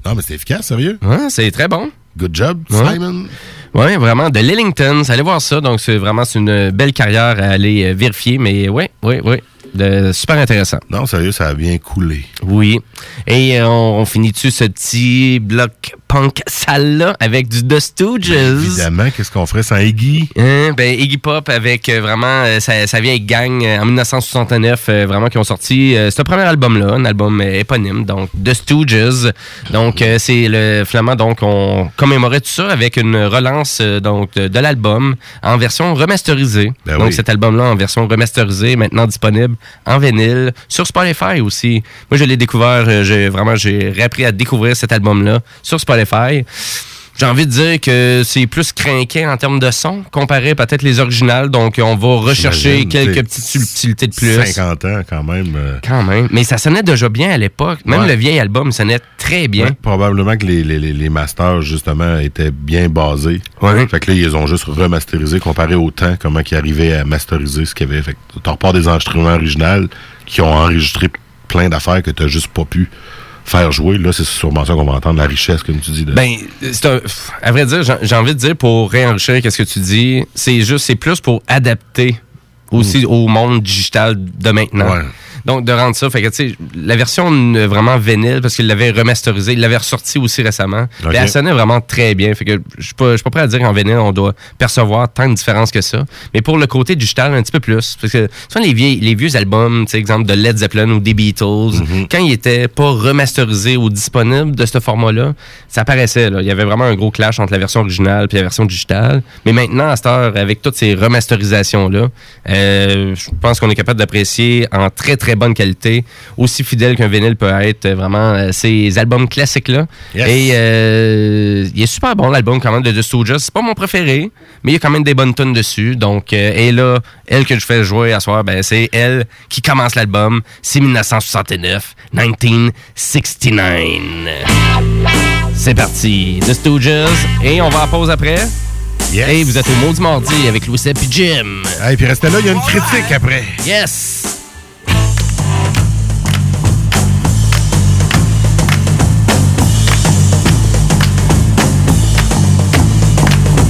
Non, mais c'est efficace, sérieux. Ouais, c'est très bon. Good job, Ouais. Simon. Oui, vraiment, de Lillington. Allez voir ça. Donc, c'est vraiment c'est une belle carrière à aller euh, vérifier. Mais oui, oui, oui. De, super intéressant. Non, sérieux, ça a bien coulé. Oui. Et euh, on, on finit-tu ce petit bloc punk sale-là avec du The Stooges? Évidemment, qu'est-ce qu'on ferait sans Iggy? Hein, ben, Iggy Pop avec euh, vraiment euh, vieille gang euh, en 1969, euh, vraiment qui ont sorti ce premier album-là, un album éponyme, donc The Stooges. Donc c'est le finalement donc on commémorait tout ça avec une relance donc de, de l'album en version remasterisée. Ben donc oui. cet album-là en version remasterisée, maintenant disponible en vinyle sur Spotify aussi. Moi je l'ai découvert, euh, j'ai vraiment j'ai réappris à découvrir cet album-là sur Spotify. J'ai envie de dire que c'est plus craqué en termes de son, comparé peut-être les originales. Donc, on va rechercher quelques petites subtilités de plus. 50 ans, quand même. euh, Quand même. Mais ça sonnait déjà bien à l'époque. Même Ouais. le vieil album sonnait très bien. ouais, probablement que les, les, les, masters, justement, étaient bien basés. Ouais. Fait que là, ils ont juste remasterisé comparé au temps, comment ils arrivaient à masteriser ce qu'il y avait. Fait que t'en repars des enregistrements originaux qui ont enregistré plein d'affaires que t'as juste pas pu faire jouer. Là, c'est sûrement ça qu'on va entendre, la richesse, comme tu dis. De... Ben, c'est un, à vrai dire, j'ai envie de dire pour réenrichir qu'est-ce que tu dis, c'est juste, c'est plus pour adapter aussi au monde digital de maintenant. Ouais. Donc, de rendre ça, fait que, tu sais, la version vraiment vinyle, parce qu'il l'avait remasterisé, il l'avait ressorti aussi récemment, mais elle sonnait vraiment très bien. Fait que je suis pas, je suis pas prêt à dire qu'en vinyle, on doit percevoir tant de différence que ça. Mais pour le côté digital, un petit peu plus. Parce que souvent, les, vieilles, les vieux albums, tu sais, exemple de Led Zeppelin ou des Beatles, Mm-hmm. quand ils étaient pas remasterisés ou disponibles de ce format-là, ça apparaissait. Là. Il y avait vraiment un gros clash entre la version originale et la version digitale. Mais maintenant, à cette heure, avec toutes ces remasterisations-là, euh, je pense qu'on est capable d'apprécier en très, très très bonne qualité, aussi fidèle qu'un vinyle peut être, euh, vraiment, euh, ces albums classiques-là. Yes. Et euh, il est super bon, l'album, quand même, de The Stooges. C'est pas mon préféré, mais il y a quand même des bonnes tonnes dessus. Donc, et là, elle que je fais jouer à soir, ben, c'est elle qui commence l'album. C'est 1969, 1969. C'est parti, The Stooges. Et on va en pause après. Yes. Et vous êtes au Maudit Mardi avec Louis et Jim. Et puis restez là, il y a une critique après. Yes!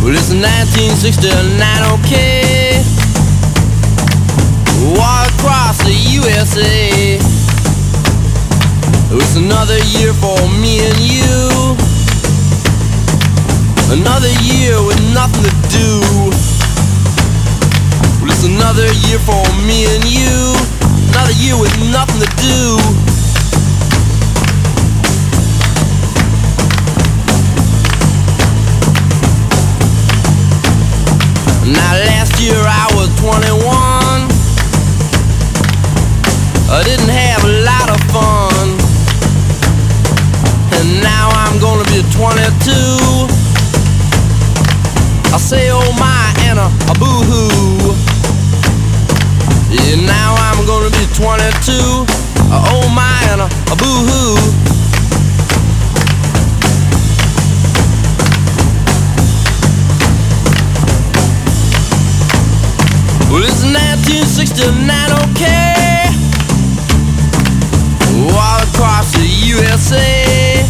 Well, it's 1969, okay. Walk across the USA. It's another year for me and you. Another year with nothing to do. Well, it's another year for me and you. Another year with nothing to do. Now last year I was 21 I didn't have a lot of fun. And now I'm gonna be 22 I say oh my and a, a boo-hoo. Yeah, now I'm gonna be 22 Oh my and a, a boo-hoo Well, it's 1969, okay. All across the USA.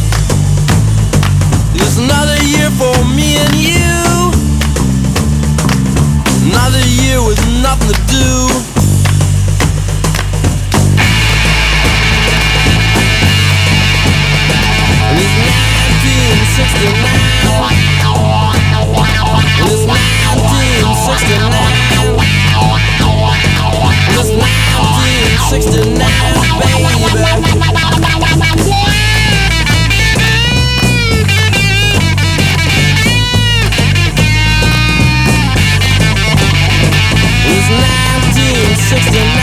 It's another year for me and you. Another year with nothing to do. It's 1969. It's 1969. It's 1969, baby. It's 1969,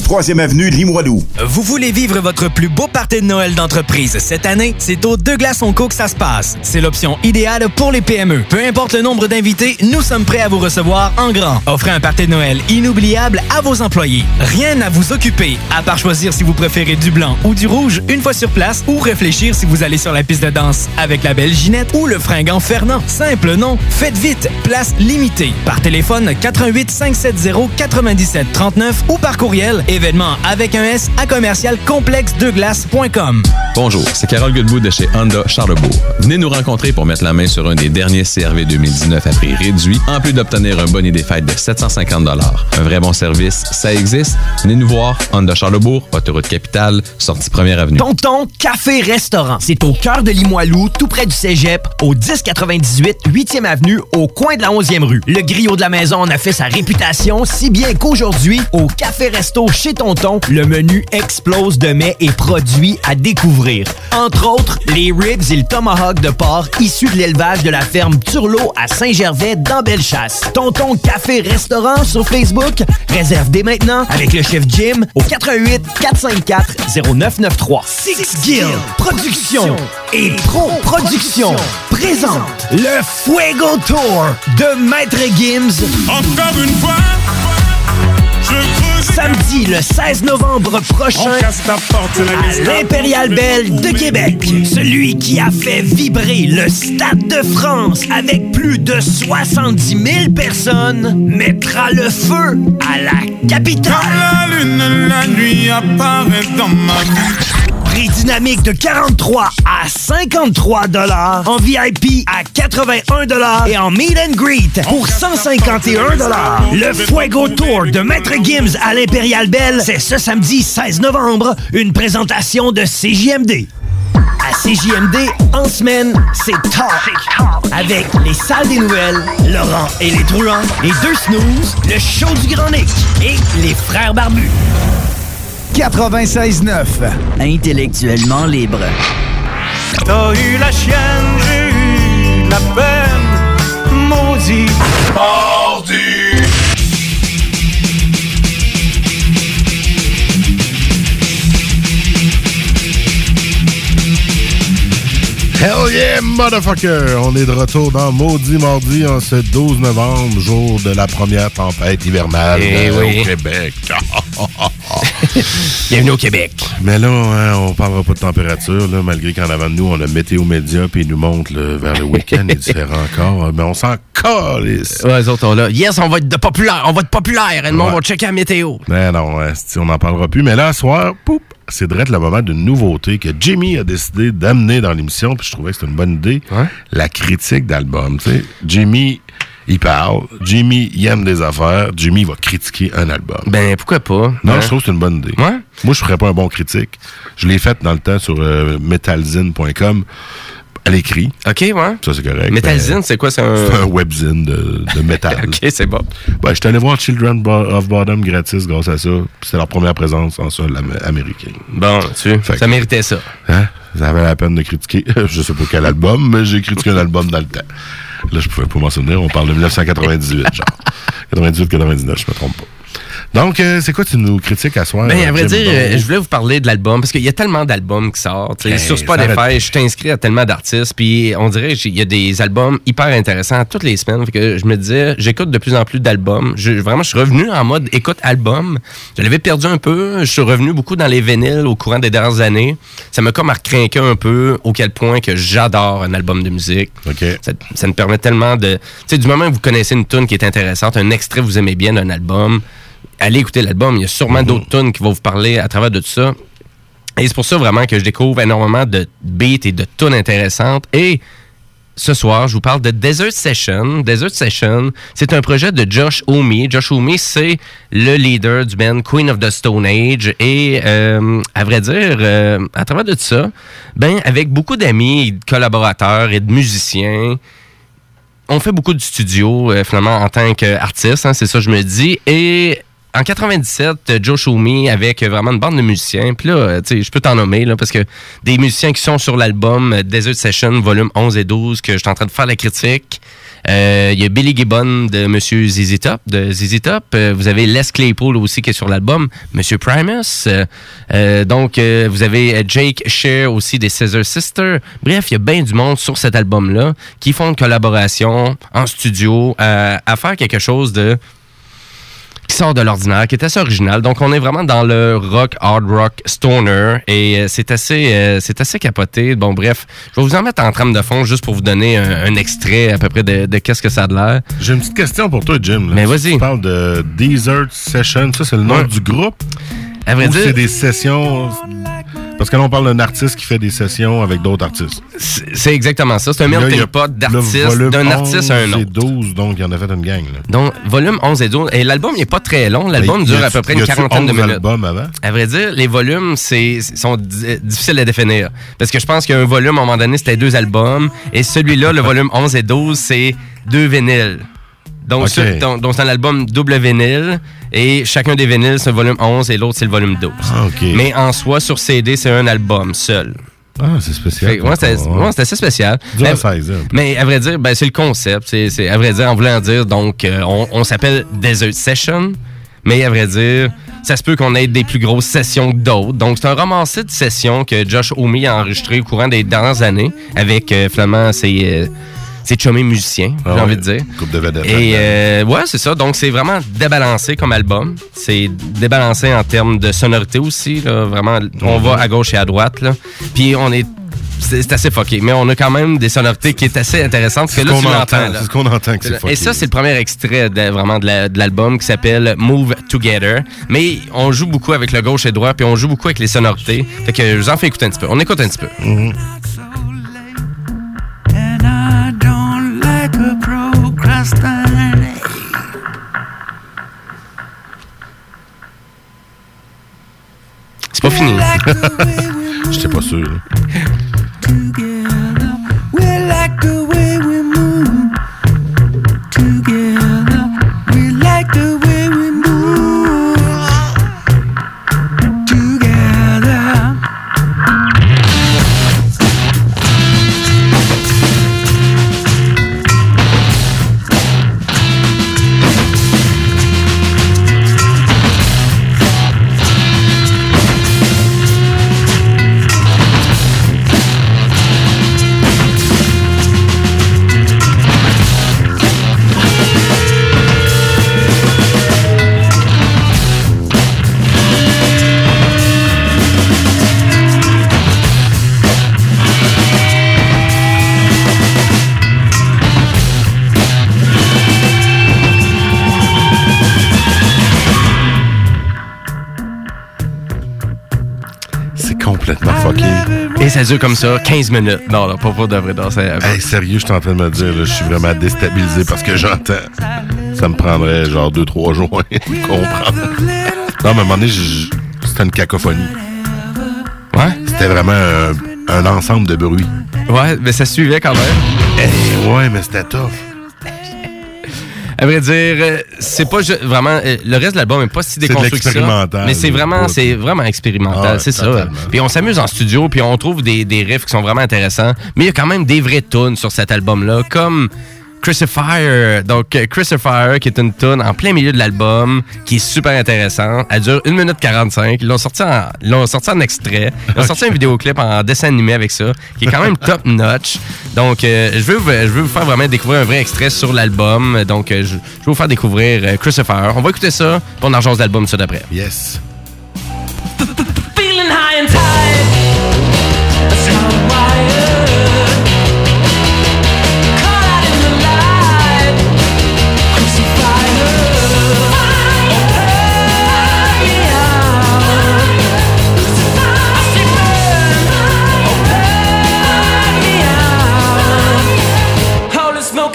3e avenue Limoilou. Vous voulez vivre votre plus beau party de Noël d'entreprise cette année? C'est au Deux Glaces Co que ça se passe. C'est l'option idéale pour les PME. Peu importe le nombre d'invités, nous sommes prêts à vous recevoir en grand. Offrez un party de Noël inoubliable à vos employés. Rien à vous occuper, à part choisir si vous préférez du blanc ou du rouge une fois sur place ou réfléchir si vous allez sur la piste de danse avec la belle Ginette ou le fringant Fernand. Simple, non? Faites vite, place limitée. Par téléphone 88 570 97 39 ou par courriel événement avec un S à commercial complexe de glace.com. Bonjour, c'est Carole Goodbout de chez Honda Charlebourg. Venez nous rencontrer pour mettre la main sur un des derniers CRV 2019 à prix réduit, en plus d'obtenir un bonnet des fêtes de 750 Un vrai bon service, ça existe. Venez nous voir, Honda Charlebourg, autoroute capitale, sortie première avenue. Tonton Café Restaurant. C'est au cœur de Limoilou, tout près du Cégep, au 1098 8e avenue, au coin de la 11e rue. Le griot de la maison en a fait sa réputation, si bien qu'aujourd'hui, au Café Resto chez Tonton, le menu explose de mets et produits à découvrir. Entre autres, les ribs et le tomahawk de porc issus de l'élevage de la ferme Turlot à Saint-Gervais dans Bellechasse. Tonton Café Restaurant sur Facebook. Réserve dès maintenant avec le chef Jim au 88 454 0993. Six Guild Production et Pro Production présente le Fuego Tour de Maître Gims. Encore une fois, Samedi le 16 novembre prochain à l'Impérial Belle de Québec. Celui qui a fait vibrer le Stade de France avec plus de 70 000 personnes mettra le feu à la capitale. la lune, la nuit apparaît dans ma vie. Dynamique de 43 à 53 dollars, en VIP à 81 dollars et en meet and greet pour 151 dollars. Le Fuego Tour de Maître Gims à l'Impérial Belle, c'est ce samedi 16 novembre, une présentation de CJMD. À CJMD, en semaine, c'est Talk. Avec les salles des nouvelles, Laurent et les truands, les deux snooze, le show du Grand Nick et les frères barbus. 96.9. Intellectuellement libre. T'as eu la chienne, j'ai eu la peine, maudit. Mardi. Hell yeah, motherfucker! On est de retour dans Maudit Mardi en ce 12 novembre, jour de la première tempête hivernale Eh euh, oui. au Québec. Bienvenue au Québec. Mais là, hein, on parlera pas de température, là, malgré qu'en avant de nous, on a Météo Média, puis ils nous montrent là, vers le week-end, est différent encore. Mais on s'en calisse. Ouais, les autres, on là. Yes, on va être de populaire. On va être populaire. Et le monde va checker la météo. Mais non, hein, on n'en parlera plus. Mais là, ce soir, poup, c'est direct le moment d'une nouveauté que Jimmy a décidé d'amener dans l'émission, puis je trouvais que c'était une bonne idée. La critique d'album. tu sais. Jimmy, il parle. Jimmy, il aime des affaires. Jimmy va critiquer un album. Ben, pourquoi pas? Non, Hein? je trouve que c'est une bonne idée. Ouais? Moi, je ferais pas un bon critique. Je l'ai fait dans le temps sur euh, metalzine.com à l'écrit. OK, ouais. Ça, c'est correct. Metalzine, mais c'est quoi? C'est un... C'est un webzine de, de métal. OK, c'est bon. Ben, j'étais allé voir Children of Bottom gratis grâce à ça. C'était leur première présence en sol am- américain. Bon, tu ça méritait ça. Hein? Ça avait la peine de critiquer. je sais pas quel album, mais j'ai critiqué un album dans le temps. Là, je pouvais pas m'en souvenir. On parle de 1998, genre. 98-99, je me trompe pas. Donc, euh, c'est quoi tu nous critiques à soir? Ben, à vrai Jim dire, euh, je voulais vous parler de l'album parce qu'il y a tellement d'albums qui sortent. Hey, sur Spotify, je suis inscrit à tellement d'artistes. Puis on dirait qu'il y a des albums hyper intéressants toutes les semaines. Fait que je me disais, j'écoute de plus en plus d'albums. Je- vraiment, je suis revenu en mode écoute album. Je l'avais perdu un peu. Je suis revenu beaucoup dans les vinyles au courant des dernières années. Ça m'a comme recrinqué un peu au quel point que j'adore un album de musique. Ça, ça me permet tellement de... Tu sais, du moment que vous connaissez une tune qui est intéressante, un extrait que vous aimez bien d'un album, allez écouter l'album. Il y a sûrement d'autres tunes qui vont vous parler à travers de tout ça. Et c'est pour ça vraiment que je découvre énormément de beats et de tunes intéressantes. Et ce soir, je vous parle de Desert Session. Desert Session, c'est un projet de Josh Homme. Josh Homme, c'est le leader du band Queen of the Stone Age. Et euh, à vrai dire, euh, à travers de ça, ben avec beaucoup d'amis, de collaborateurs et de musiciens, on fait beaucoup de studio, euh, finalement, en tant qu'artiste, hein, c'est ça que je me dis. Et en 97, euh, Joe Shoumi avec vraiment une bande de musiciens. Puis là, euh, tu sais, je peux t'en nommer, là, parce que des musiciens qui sont sur l'album euh, Desert Session, volume 11 et 12, que je suis en train de faire la critique. Il y a Billy Gibbon de Monsieur ZZ Top, de ZZ Top. Vous avez Les Claypool aussi qui est sur l'album, Monsieur Primus. Donc, vous avez Jake Shear aussi des Scissor Sisters. Bref, il y a bien du monde sur cet album-là qui font une collaboration en studio à faire quelque chose de qui sort de l'ordinaire, qui est assez original. Donc, on est vraiment dans le rock, hard rock, stoner, et euh, c'est assez, euh, c'est assez capoté. Bon, bref, je vais vous en mettre en trame de fond juste pour vous donner un, un extrait à peu près de, de qu'est-ce que ça a de l'air. J'ai une petite question pour toi, Jim. là. Mais vas-y. Tu parles de Desert Session. Ça, c'est le nom Ouais. du groupe? À vrai Ou dire- c'est des sessions... Parce que là, on parle d'un artiste qui fait des sessions avec d'autres artistes. C'est exactement ça. C'est un y melting pot d'artistes, d'un artiste à un 11 autre. et 12, donc il en a fait une gang. Là. Donc, volume 11 et 12. Et l'album, il n'est pas très long. L'album dure y à peu près y une quarantaine de 11 minutes. avant? À vrai dire, les volumes, c'est sont di- difficiles à définir. Parce que je pense qu'un volume, à un moment donné, c'était deux albums. Et celui-là, le volume 11 et 12, c'est deux vinyles. Donc, c'est un album double vinyle. Et chacun des vinyles, c'est le volume 11 et l'autre, c'est le volume 12. Ah. Mais en soi, sur CD, c'est un album seul. Ah, c'est spécial. Ouais, c'était Ouais. assez spécial. Mais-. Mais à vrai dire, ben, c'est le concept. C'est, à vrai dire, en voulant dire, donc, euh, on, on s'appelle Desert Session. Mais à vrai dire, ça se peut qu'on ait des plus grosses sessions que d'autres. Donc, c'est un romancier de sessions que Josh Homme a enregistré au courant des dernières années avec, euh, finalement, ses, euh, ses chummés musiciens, Ah j'ai envie de dire. Coupe de vedettes. Et euh, ouais, c'est ça. Donc, c'est vraiment débalancé comme album. C'est débalancé en termes de sonorité aussi. là. Vraiment, on va à gauche et à droite. Là. Puis, on est. C'est c'est assez fucké. Mais on a quand même des sonorités qui est assez intéressantes. C'est ce qu'on entend, c'est ce qu'on entend que c'est Et fucké. ça, c'est le premier extrait de, vraiment de la- de l'album qui s'appelle Move Together. Mais on joue beaucoup avec le gauche et droit, puis on joue beaucoup avec les sonorités. Fait que je vous en fais écouter un petit peu. On écoute un petit peu. Mhm. And C'est pas fini. J'étais pas sûr. Complètement fucké. Et ça dure comme ça 15 minutes. Non, là, pas pour de vrai. non, c'est- Hey, sérieux, je suis en train de me dire, là, je suis vraiment déstabilisé parce que j'entends. Ça me prendrait genre deux, trois jours pour comprendre. Non, mais à un moment donné, c'était une cacophonie. Ouais? C'était vraiment un, un ensemble de bruits. Ouais, mais ça suivait quand même. Eh, ouais, mais c'était tough. À vrai dire, euh, c'est pas vraiment. euh, le reste de l'album est pas si déconstruit que ça. l'expérimental, Mais c'est vraiment, c'est vraiment expérimental, Ah c'est ça. Puis on s'amuse en studio, puis on trouve des, des riffs qui sont vraiment intéressants. Mais il y a quand même des vraies tunes sur cet album-là, comme Crucifier. Donc, euh, Crucifier, qui est une tune en plein milieu de l'album, qui est super intéressant. Elle dure 1 minute 45. Ils l'ont sorti sorti en extrait. Ils ont sorti un vidéoclip en dessin animé avec ça, qui est quand même top notch. Donc, euh, je, veux, vous- je veux vous faire vraiment découvrir un vrai extrait sur l'album. Donc, euh, je, je vais vous faire découvrir euh, Crucifier. On va écouter ça, puis on en rejoint l'album ça d'après. Yes. Feeling high and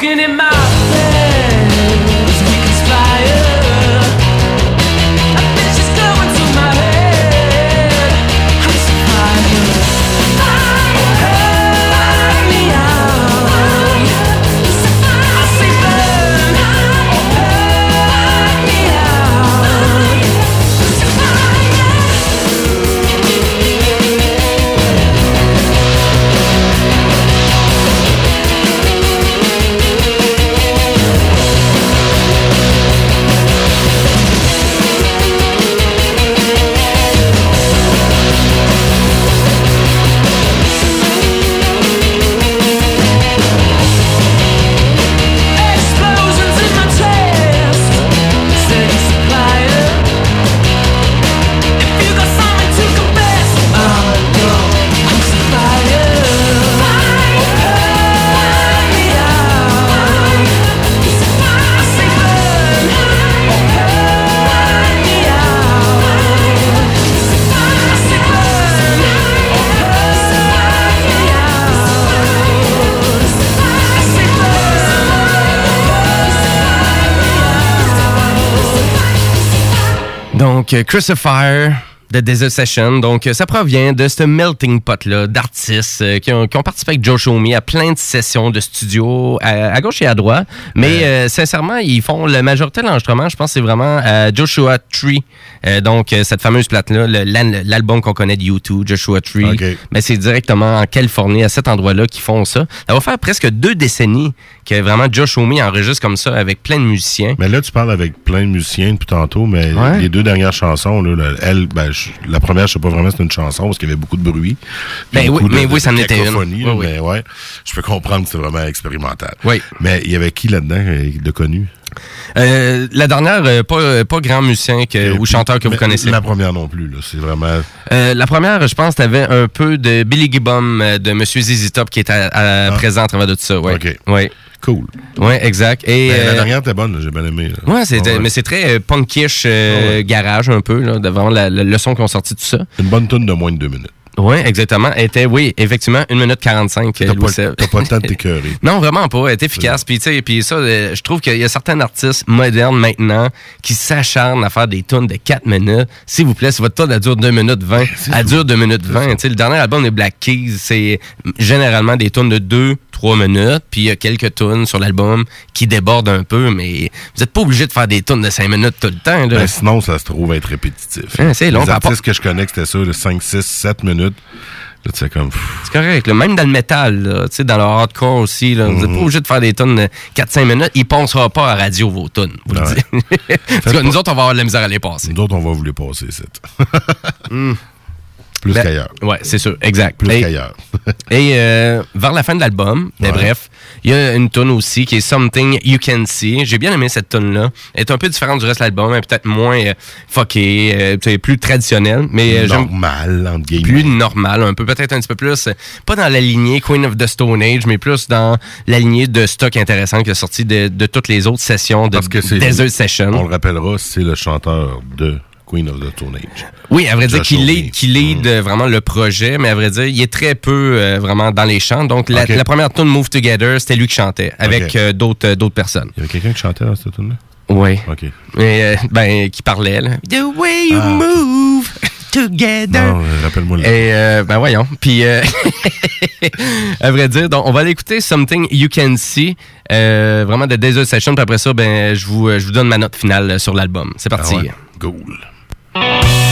looking in my Donc, euh, Crucifier de Desert Session. Donc, euh, ça provient de ce melting pot-là d'artistes euh, qui, ont, qui ont participé avec Joe Show Me à plein de sessions de studio à, à gauche et à droite. Mais euh, sincèrement, ils font la majorité de l'enregistrement, je pense, c'est vraiment à Joshua Tree. Euh, donc, cette fameuse plate-là, l'album qu'on connaît de U2, Joshua Tree. Mais c'est directement en Californie, à cet endroit-là, qu'ils font ça. Ça va faire presque deux décennies que vraiment Joe Me enregistre comme ça avec plein de musiciens. Mais là, tu parles avec plein de musiciens depuis tantôt, mais Ouais. les deux dernières chansons, là, elle, ben, la première, je sais pas vraiment si c'est une chanson parce qu'il y avait beaucoup de bruit. Ben oui, mais de- oui, ça en était une. Oui. Mais ouais, je peux comprendre que c'est vraiment expérimental. Oui. Mais il y avait qui là-dedans euh, de connu? Euh, la dernière, euh, pas, pas grand musicien que- ou chanteur que vous connaissez. La première non plus, là. C'est vraiment. Euh, la première, je pense, t'avais un peu de Billy Gibbon de Monsieur ZZ Top qui était à- à- présent à travers de tout ça. Ouais. Ah. OK. Ouais. Cool. Ouais, exact. Et, Mais La euh, dernière était bonne, j'ai bien aimé. Ouais, Ouais. mais c'est très euh, punkish euh, garage un peu, là, de vraiment la, la- le son qu'on sorti de tout ça. Une bonne tune de moins de deux minutes. Oui, exactement. Elle était, oui, effectivement, 1 minute 45. T'as pas, pas le temps de t'écœurer. Non, vraiment pas. Elle est efficace. Puis, tu sais, puis ça, je trouve qu'il y a certains artistes modernes maintenant qui s'acharnent à faire des tunes de 4 minutes. S'il vous plaît, si votre tune elle dure 2 minutes 20, elle dure 2 minutes 20. Tu sais, le dernier album des Black Keys, c'est généralement des tunes de 2, 3 minutes. Puis il y a quelques tunes sur l'album qui débordent un peu, mais vous n'êtes pas obligé de faire des tunes de 5 minutes tout le temps. Là. Ben, sinon, ça se trouve être répétitif. Hein, c'est long, Les artistes que je connais, c'était ça, de 5, 6, 7 minutes. Là, tu sais, comme. C'est correct. là. Même dans le métal, là, tu sais, dans le hardcore aussi, là, vous n'êtes pas obligé de faire des tonnes de 4-5 minutes. Ils ne pas à radio vos tonnes. Vous le dites. nous autres, on va avoir de la misère à les passer. Nous autres, on va vous les passer, c'est. Plus Ben, qu'ailleurs. Ouais, c'est sûr, exact. Plus qu'ailleurs. Et euh, vers la fin de l'album, mais Ouais. bref, il y a une tune aussi qui est Something You Can See. J'ai bien aimé cette tune là Elle est un peu différente du reste de l'album, elle est peut-être moins euh, fuckée, euh, plus traditionnelle, mais euh, Normal, entre guillemets. plus normal, un peu peut-être un petit peu plus, pas dans la lignée Queen of the Stone Age, mais plus dans la lignée de stock intéressant qui est sorti de, de toutes les autres sessions de Parce que. Desert Session. On le rappellera, c'est le chanteur de Queen of the Stone Age. Oui, à vrai dire, qu'il lead, qu'il lead euh, vraiment le projet, mais à vrai dire, il est très peu euh, vraiment dans les chants. Donc, la, première tune Move Together, c'était lui qui chantait avec Ok. euh, d'autres euh, d'autres personnes. Il y avait quelqu'un qui chantait dans cette tune là Oui. OK. Et, euh, ben, qui parlait, là. The way you Ah. move together. Non, rappelle-moi le. Et euh, ben voyons. Puis euh, à vrai dire, donc on va aller écouter Something You Can See, euh, vraiment de Desert Session. Puis après ça, ben je vous je vous donne ma note finale sur l'album. C'est Ah parti. ouais. Cool. Lucky man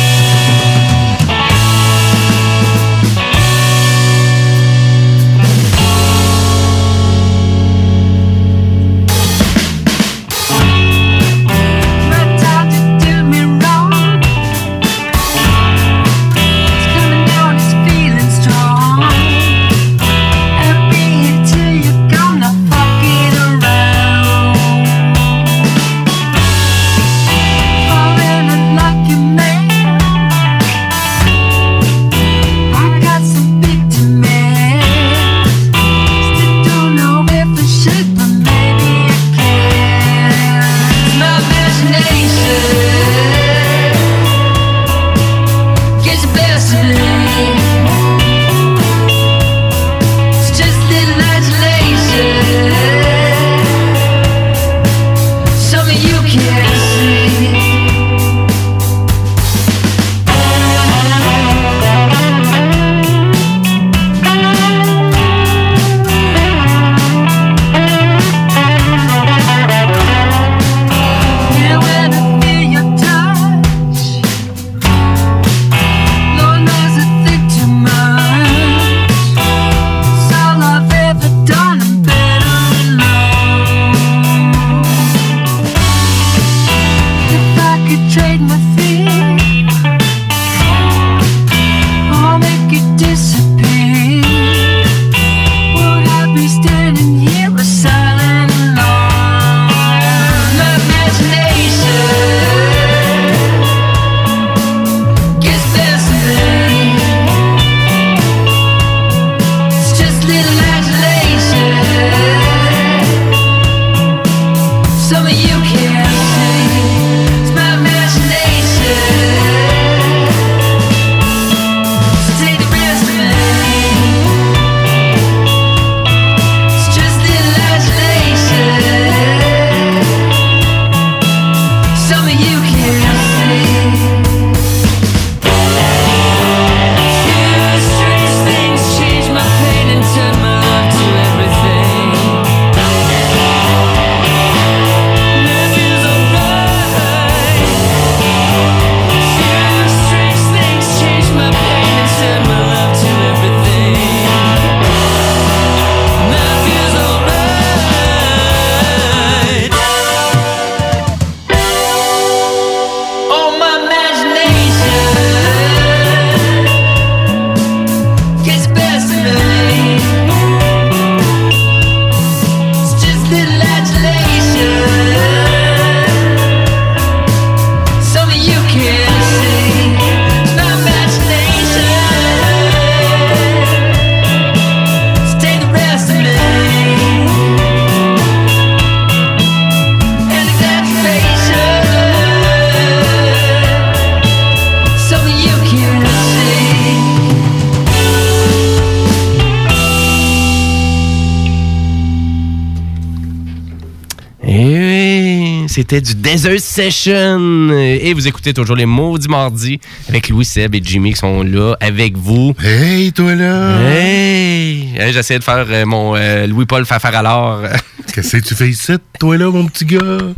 c'était du Desert Session. Et vous écoutez toujours les mots du mardi avec Louis Seb et Jimmy qui sont là avec vous. Hey, toi là! Hey! J'essayais de faire euh, mon euh, Louis-Paul Fafar alors. Qu'est-ce que tu fais ici, toi là, mon petit gars?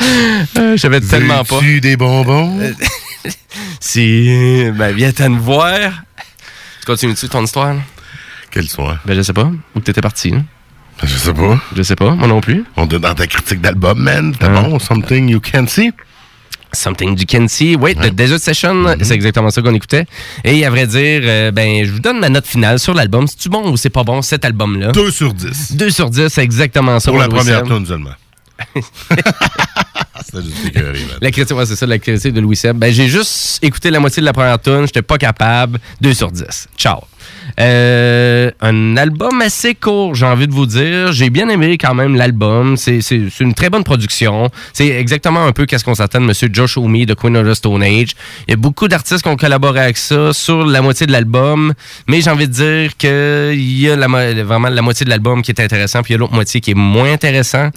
Je savais tellement pas. Veux-tu des bonbons? Si. Ben, viens t'en voir. Tu continues-tu ton histoire? là? Quelle soir? Ben, je sais pas. Où t'étais parti? là? Je sais pas. Je sais pas, moi non plus. On est dans ta critique d'album, man. C'était Hein? bon, Something You Can See? Something You Can See. Oui, The Desert Session, Mm-hmm. c'est exactement ça qu'on écoutait. Et à vrai dire, euh, ben, je vous donne ma note finale sur l'album. C'est-tu bon ou c'est pas bon, cet album-là? 2 sur 10. 2 sur 10, c'est exactement ça. Pour la première tune seulement. Écœuré. La critique, ouais, c'est ça, la critique de Louis Seb. Ben, j'ai juste écouté la moitié de la première tune, j'étais pas capable. 2 sur 10. Ciao. Euh, un album assez court, j'ai envie de vous dire. J'ai bien aimé quand même l'album. C'est c'est- c'est une très bonne production. C'est exactement un peu qu'est-ce qu'on s'attend de M. Josh Homme de Queen of the Stone Age. Il y a beaucoup d'artistes qui ont collaboré avec ça sur la moitié de l'album, mais j'ai envie de dire qu'il y a la, vraiment la moitié de l'album qui est intéressant, puis il y a l'autre moitié qui est moins intéressant.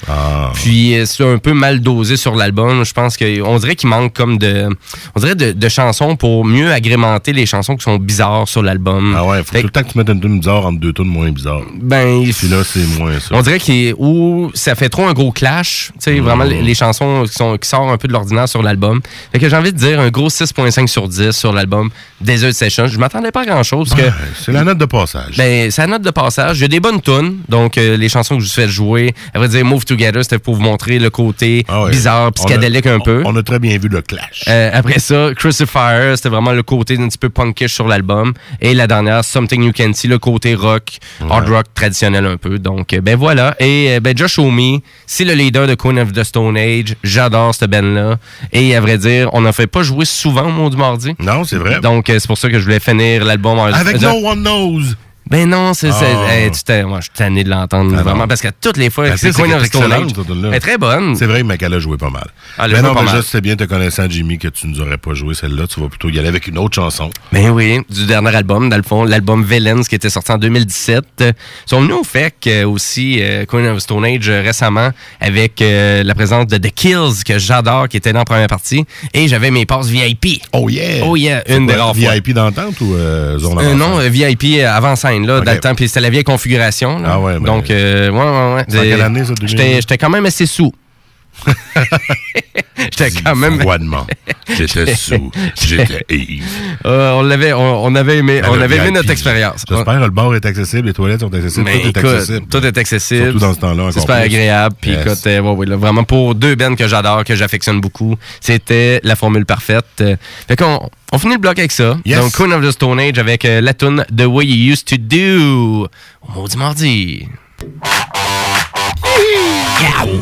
Puis euh, c'est un peu mal dosé sur l'album. Je pense qu'on dirait qu'il manque comme de, on dirait de, de chansons pour mieux agrémenter les chansons qui sont bizarres sur l'album. Ah ouais, faut tout le temps que tu mettes une tune bizarre entre deux tunes moins bizarres. Ben, Puis là, c'est moins ça. on dirait qu'il ou ça fait trop un gros clash, tu sais, vraiment les, les chansons qui, sont, qui sortent un peu de l'ordinaire sur l'album. Fait que j'ai envie de dire un gros 6.5 sur 10 sur l'album Desert Session. Je m'attendais pas à grand chose parce que C'est la note de passage. ben, c'est la note de passage. A des bonnes tunes. Donc, euh, les chansons que je vous fais jouer, à vrai dire, Move Together, c'était pour vous montrer le côté Ah ouais. bizarre, psychédélique a- un peu. On a très bien vu le clash. Euh, après ça, Crucifier, c'était vraiment le côté un petit peu punkish sur l'album. Et la dernière, Something You Can See, le côté rock, hard rock traditionnel un peu. Donc, euh, ben voilà. Et euh, ben Josh Homme, c'est le leader de Queen of the Stone Age. J'adore cette band-là. Et à vrai dire, on n'en fait pas jouer souvent au Monde du Mardi. Non, c'est vrai. Donc, euh, c'est pour ça que je voulais finir l'album Avec No One Knows. Ben non, c'est c'est- Ah. hey, moi, je suis tanné de l'entendre Ah vraiment non. parce que toutes les fois, Ben, c'est c'est Queen of the Stone excellent, Age. cette tune-là? Elle est très bonne. C'est vrai, mais qu'elle a joué pas mal. Ah, mais joué non, pas mais mal. je sais bien, te connaissant Jimmy, que tu nous aurais pas joué celle-là. Tu vas plutôt y aller avec une autre chanson. Ben oui, du dernier album, dans le fond, l'album Villains qui était sorti en 2017. Euh, Ils sont venus au fait que aussi euh, Queen of Stone Age euh, récemment avec euh, la présence de The Kills que j'adore qui était dans la première partie et j'avais mes passes VIP. Oh yeah! Oh yeah, C'est une des quoi, rares fois. VIP d'entente ou euh, zone Euh, avant non, euh, VIP avant scène là, Ok. dans le temps puis c'était la vieille configuration là. Ah ouais, ben- Donc euh, ouais ouais ouais. C'est en quelle année, ça, 2000? J'étais j'étais quand même assez sous. J'étais quand même Froidement. J'étais sous. J'étais Yves. Euh, on l'avait on, on avait aimé on avait aimé notre expérience. J'espère que le bar est accessible, les toilettes sont accessibles, Mais tout est accessible. tout est accessible. Surtout dans ce temps-là, C'est super plus. agréable. Puis Yes. écoute, euh, ouais, ouais, là, vraiment pour deux bands que j'adore, que j'affectionne beaucoup, c'était la formule parfaite. Euh, fait qu'on on finit le bloc avec ça. Yes. Donc Queen of the Stone Age avec euh, la tune The Way You Used to Do. Au maudit mardi. Yow!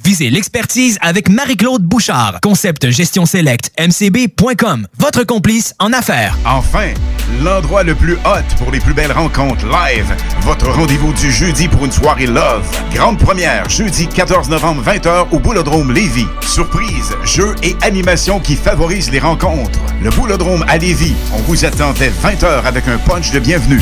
Visez l'expertise avec Marie-Claude Bouchard. Concept gestion select mcb.com. Votre complice en affaires. Enfin, l'endroit le plus hot pour les plus belles rencontres live. Votre rendez-vous du jeudi pour une soirée love. Grande première, jeudi 14 novembre 20h au Boulodrome Lévis. Surprise, jeux et animations qui favorisent les rencontres. Le Boulodrome à Lévis. On vous attend dès 20h avec un punch de bienvenue.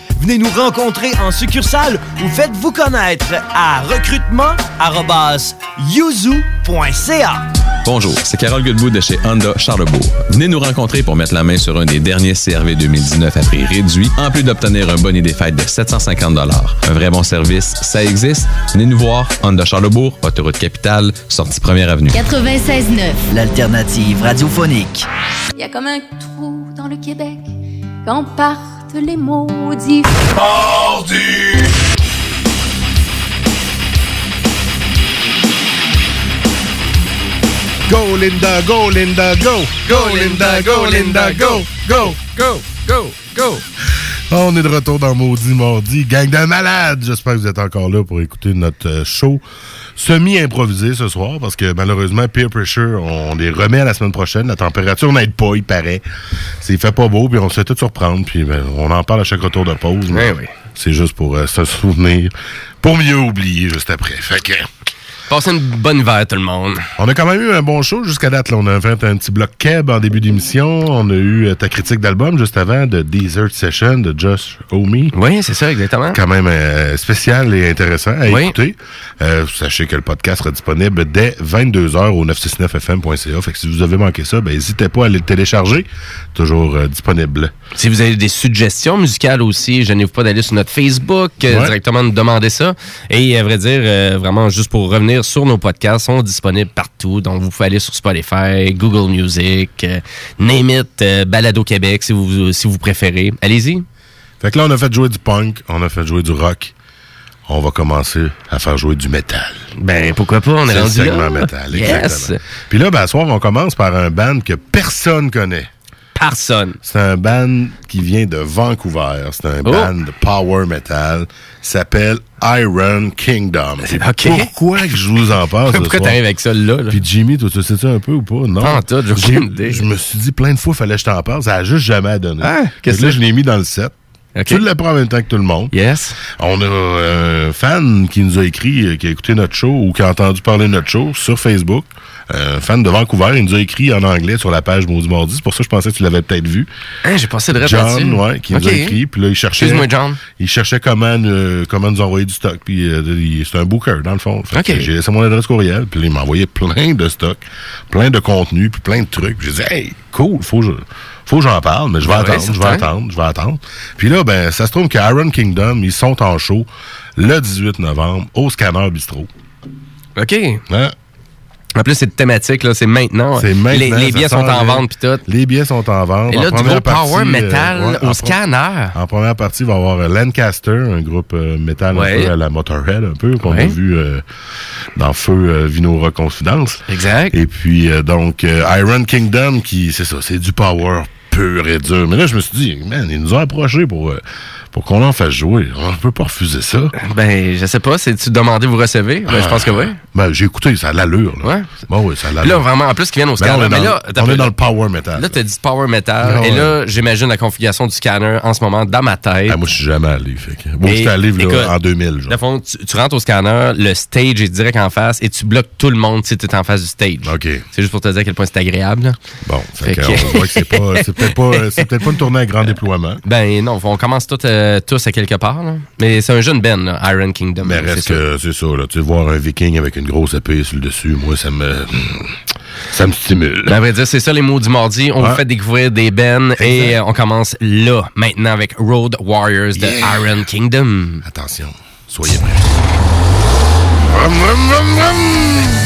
Venez nous rencontrer en succursale ou faites-vous connaître à recrutement.yuzu.ca. Bonjour, c'est Carole Goodwood de chez Honda Charlebourg. Venez nous rencontrer pour mettre la main sur un des derniers CRV 2019 à prix réduit, en plus d'obtenir un bonnet des fêtes de 750 Un vrai bon service, ça existe. Venez nous voir, Honda Charlebourg, autoroute capitale, sortie première avenue. 96.9, l'alternative radiophonique. Il y a comme un trou dans le Québec quand les maudits. Go Linda, go Linda, go! Go Linda, go Linda, go! Go, go, go, go! On est de retour dans Maudit Mardi. Gang de malades! J'espère que vous êtes encore là pour écouter notre euh, show semi-improvisé ce soir parce que malheureusement, Peer Pressure, on les remet à la semaine prochaine. La température n'aide pas, il paraît. C'est fait pas beau, puis on se fait tout surprendre, puis ben, on en parle à chaque retour de pause. mais C'est juste pour euh, se souvenir, pour mieux oublier juste après. Fait que... Passez une bonne hiver, tout le monde. On a quand même eu un bon show jusqu'à date. Là. On a fait un petit bloc keb en début d'émission. On a eu euh, ta critique d'album juste avant de Desert Session de Josh Omi. Oui, c'est ça, exactement. Quand même euh, spécial et intéressant à Oui. écouter. Euh, sachez que le podcast sera disponible dès 22h au 969fm.ca. Fait que si vous avez manqué ça, ben, n'hésitez pas à aller le télécharger. Toujours euh, disponible. Si vous avez des suggestions musicales aussi, je pas d'aller sur notre Facebook, Ouais. directement nous demander ça. Et à vrai dire, vraiment, juste pour revenir sur nos podcasts, sont disponibles partout. Donc, vous pouvez aller sur Spotify, Google Music, euh, Name It, euh, Balado Québec, si vous, si vous préférez. Allez-y. Fait que là, on a fait jouer du punk, on a fait jouer du rock. On va commencer à faire jouer du métal. Ben, pourquoi pas? On est C'est le rendu là. segment métal, Yes. exactement. Puis là, ben, à soir, on commence par un band que personne connaît. C'est un band qui vient de Vancouver. C'est un Oh. band de power metal. Il s'appelle Iron Kingdom. Pourquoi que je vous en parle Pourquoi t'arrives avec ça là? là? Puis Jimmy, toi, tu sais-tu un peu ou pas? Non. Je me suis dit plein de fois, fallait que je t'en parle. Ça a juste jamais donné. Ah, que là, je l'ai mis dans le set. Tu le prends en même temps que tout le monde. Yes. On a un fan qui nous a écrit, euh, qui a écouté notre show ou qui a entendu parler de notre show sur Facebook. Un fan de Vancouver, il nous a écrit en anglais sur la page Maudit Mardi. C'est pour ça que je pensais que tu l'avais peut-être vu. Hein, j'ai passé de John, ouais, qui nous a écrit. Puis là, il cherchait. Excuse-moi, John. Il cherchait comment, euh, comment nous envoyer du stock. Puis euh, c'est un booker, dans le fond. Fait que OK. J'ai laissé mon adresse courriel. Puis il m'a envoyé plein de stock, plein de contenu, puis plein de trucs. J'ai dit, hey, cool, faut que je. Faut que j'en parle, mais je vais Ah ouais, attendre, je vais attendre, je vais attendre. Puis là, ben, ça se trouve que Iron Kingdom, ils sont en show le 18 novembre au Scanner Bistro. OK. Hein? En plus, c'est thématique, là. C'est maintenant. C'est maintenant. Les, les billets sont en vente, puis tout. Les billets sont en vente. Et En là, du gros power euh, metal ouais, au scanner. En première partie, il va y avoir euh, Lancaster, un groupe euh, metal Ouais. un peu à la Motorhead, un peu, qu'on Ouais. a vu euh, dans Feu euh, Vinora Confidence. Exact. Et puis, donc, Iron Kingdom, qui, c'est ça, c'est du power pur et dur. Mais là, je me suis dit, man, ils nous ont approchés pour, pour qu'on en fasse jouer. On peut pas refuser ça. Ben, je sais pas. C'est-tu demandez, vous recevez? Ben, je pense que oui. Ben, j'ai écouté, ça a l'allure. Là. Ouais. Bon, oui, ça a Là, l'allure. vraiment, en plus, qu'ils viennent au Ben scanner. on est mais dans, là, on est dans le power metal. Là, t'as dit power metal. Ah et ouais. là, j'imagine la configuration du scanner en ce moment dans ma tête. Ah, moi, je suis jamais allé. Fait que... J'étais allé en 2000. Genre. Fond, tu, tu rentres au scanner, le stage est direct en face et tu bloques tout le monde si tu es en face du stage. OK. C'est juste pour te dire à quel point c'est agréable. là. Bon, fait Fait que, on voit que c'est pas, c'est peut-être pas, c'est peut-être pas une tournée à grand déploiement. Ben non, on commence tous, euh, tous à quelque part. là. Mais c'est un jeune Ben, là, Iron Kingdom. Mais là, reste c'est sûr. que, c'est ça, là. Tu voir un viking avec une grosse épée sur le dessus, moi, ça me, ça me stimule. Ben, à vrai dire, c'est ça les mots du mardi. On Ouais. vous fait découvrir des Ben et euh, on commence là, maintenant, avec Road Warriors de Yeah. Iron Kingdom. Attention, soyez prêts. Vroom, vroom, vroom,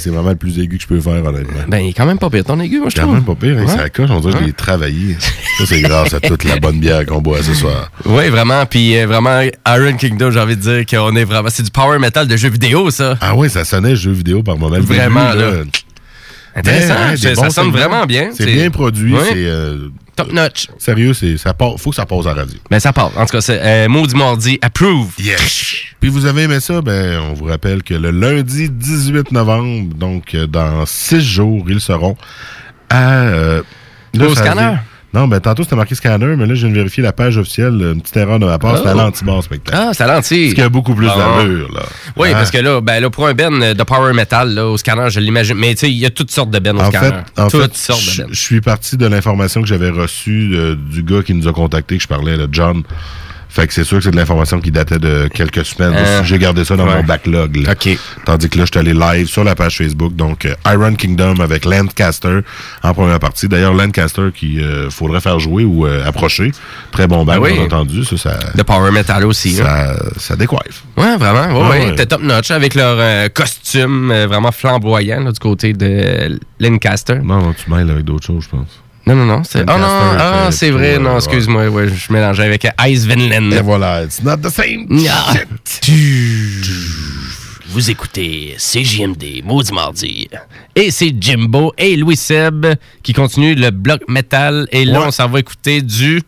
c'est vraiment le plus aigu que je peux faire, honnêtement. Ben, il est quand même pas pire ton aigu, moi, je Quand trouve. même pas pire, hein, Ouais. ça coche, on dirait que je l'ai travaillé. Ça, c'est grâce à toute la bonne bière qu'on boit ce soir. Oui, vraiment. Puis euh, vraiment, Iron Kingdom, j'ai envie de dire qu'on est vraiment. C'est du power metal de jeux vidéo, ça. Ah ouais, ça sonnait jeu vidéo par moment. Vraiment, début, là. Intéressant. Hein, Ça- sonne vraiment bien. C'est bien produit. C'est euh, Top notch. sérieux, c'est ça part- faut que ça passe à la radio. Ben, ça part. En tout cas, c'est euh, Maudit Mardi, approve. Yes. Puis vous avez aimé ça, ben on vous rappelle que le lundi 18 novembre, donc euh, dans six jours, ils seront à euh, Au scanner? Non, ben tantôt c'était marqué scanner, mais là je viens de vérifier la page officielle, une petite erreur de ma part, Oh. c'était à l'anti-bar spectacle. Ah, c'est à l'anti. Ce qui a beaucoup plus Ah. d'allure, là. Oui, parce que là, ben, là, pour un ben de power metal, là, au scanner, je l'imagine. Mais tu sais, il y a toutes sortes de ben au En scanner. fait, en toutes fait, sortes je de ben. je suis parti de l'information que j'avais reçue euh, du gars qui nous a contacté, que je parlais, là, John. Fait que c'est sûr que c'est de l'information qui datait de quelques semaines. Euh, J'ai gardé ça dans ouais. mon backlog. là. Tandis que là, je suis allé live sur la page Facebook. Donc, euh, Iron Kingdom avec Landcaster en première partie. D'ailleurs, Landcaster qui euh, faudrait faire jouer ou approcher. Très bon band, oui. bien entendu. Ça, ça, De power metal aussi. là. ça, ça décoiffe. Ouais, vraiment. Ouais, Ouais, ouais. C'était top notch avec leur costume vraiment flamboyant là, du côté de Lancaster. Non, tu mêles avec d'autres choses, je pense. Non, non, non. c'est- Ah non, ah, c'est vrai. Non, excuse-moi. Ouais, je mélangeais avec Ice Vinland. Et voilà, it's not the same. Ah. shit. Vous écoutez CJMD, Maudit Mardi. Et c'est Jimbo et Louis Seb qui continuent le bloc metal. Et là, Ouais. on s'en va écouter du...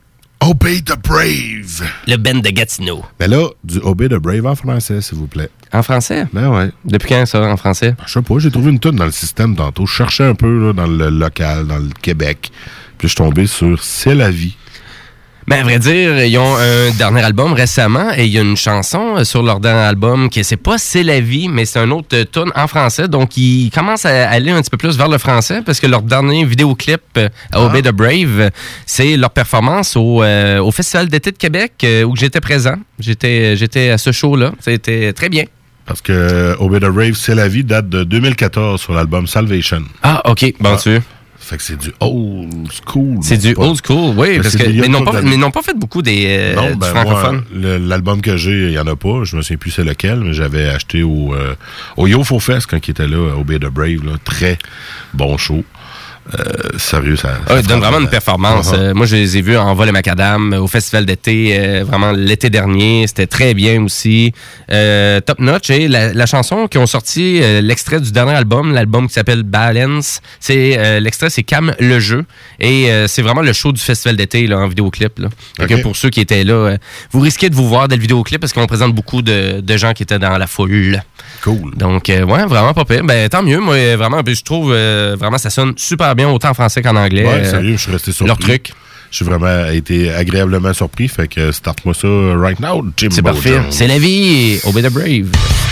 Obey the Brave. Le band de Gatineau. Mais là, du Obey the Brave en français, s'il vous plaît. En français? Ben ouais. Depuis quand ça, en français? Je sais pas, j'ai trouvé une tonne dans le système tantôt. Je cherchais un peu là, dans le local, dans le Québec. Puis je suis tombé sur C'est la vie. Ben, à vrai dire, ils ont un dernier album récemment et il y a une chanson euh, sur leur dernier album qui c'est pas C'est la vie, mais c'est un autre euh, tune en français. Donc, ils commencent à aller un petit peu plus vers le français parce que leur dernier vidéoclip euh, à Obey the Brave, euh, c'est leur performance au, euh, au Festival d'été de Québec euh, où j'étais présent. J'étais, j'étais à ce show-là. C'était très bien. Parce que euh, Obey the Brave, C'est la vie date de 2014 sur l'album Salvation. Ah, OK. Bon, Ah. tu Fait que c'est du old school. C'est du pas- old school, oui, parce que, mais, n'ont pas, fait beaucoup des, euh, non, ben francophone. moi, le- l'album que j'ai, il n'y en a pas. Je me souviens plus c'est lequel, mais j'avais acheté au, euh, au Fest quand il était là, Obey the Brave. Là. Très bon show. Euh, sérieux, ça. Ah, ça il donne frappe vraiment une performance. Ah, ah. Euh, moi, je les ai vus en vol et macadam euh, au festival d'été, euh, vraiment l'été dernier. C'était très bien aussi. Euh, top notch. Et la, la chanson qui ont sorti, l'extrait du dernier album, l'album qui s'appelle Balance, c'est l'extrait, c'est Cam le jeu. Et c'est vraiment le show du festival d'été là, en vidéoclip. Là. Pour ceux qui étaient là, vous risquez de vous voir dans le vidéoclip parce qu'on présente beaucoup de, de gens qui étaient dans la foule. Cool. Donc, euh, ouais, vraiment pas pire. Ben, tant mieux. Moi, euh, vraiment, puis je trouve euh, vraiment ça sonne super bien, autant en français qu'en anglais. Ouais, sérieux, je suis resté surpris. Leur truc. Suis vraiment été agréablement surpris. Fait que start-moi ça right now, Jimbo C'est parfait. C'est la vie. Obey the Brave.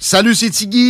Salut, c'est Tiggy.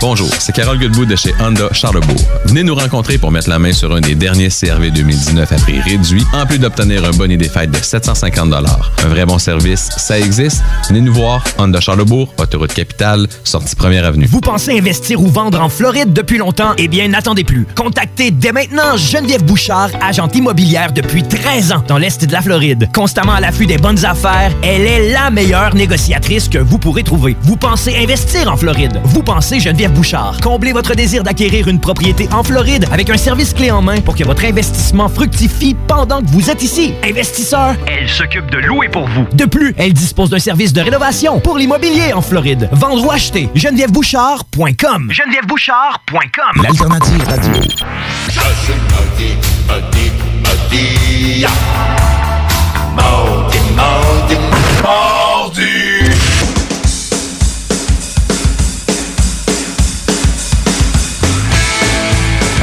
Bonjour, c'est Carole Goodwood de chez Honda Charlebourg. Venez nous rencontrer pour mettre la main sur un des derniers CRV 2019 à prix réduit, en plus d'obtenir un bonnet des fêtes de 750 Un vrai bon service, ça existe. Venez nous voir, Honda Charlebourg, autoroute capitale, sortie première avenue. Vous pensez investir ou vendre en Floride depuis longtemps? Eh bien, n'attendez plus. Contactez dès maintenant Geneviève Bouchard, agente immobilière depuis 13 ans dans l'Est de la Floride. Constamment à l'affût des bonnes affaires, elle est la meilleure négociatrice que vous pourrez trouver. Vous pensez investir en Floride? Vous pensez Geneviève Bouchard. Comblez votre désir d'acquérir une propriété en Floride avec un service clé en main pour que votre investissement fructifie pendant que vous êtes ici. Investisseur, elle s'occupe de louer pour vous. De plus, elle dispose d'un service de rénovation pour l'immobilier en Floride. Vendre ou acheter, genevièvebouchard.com. genevièvebouchard.com. L'alternative radio.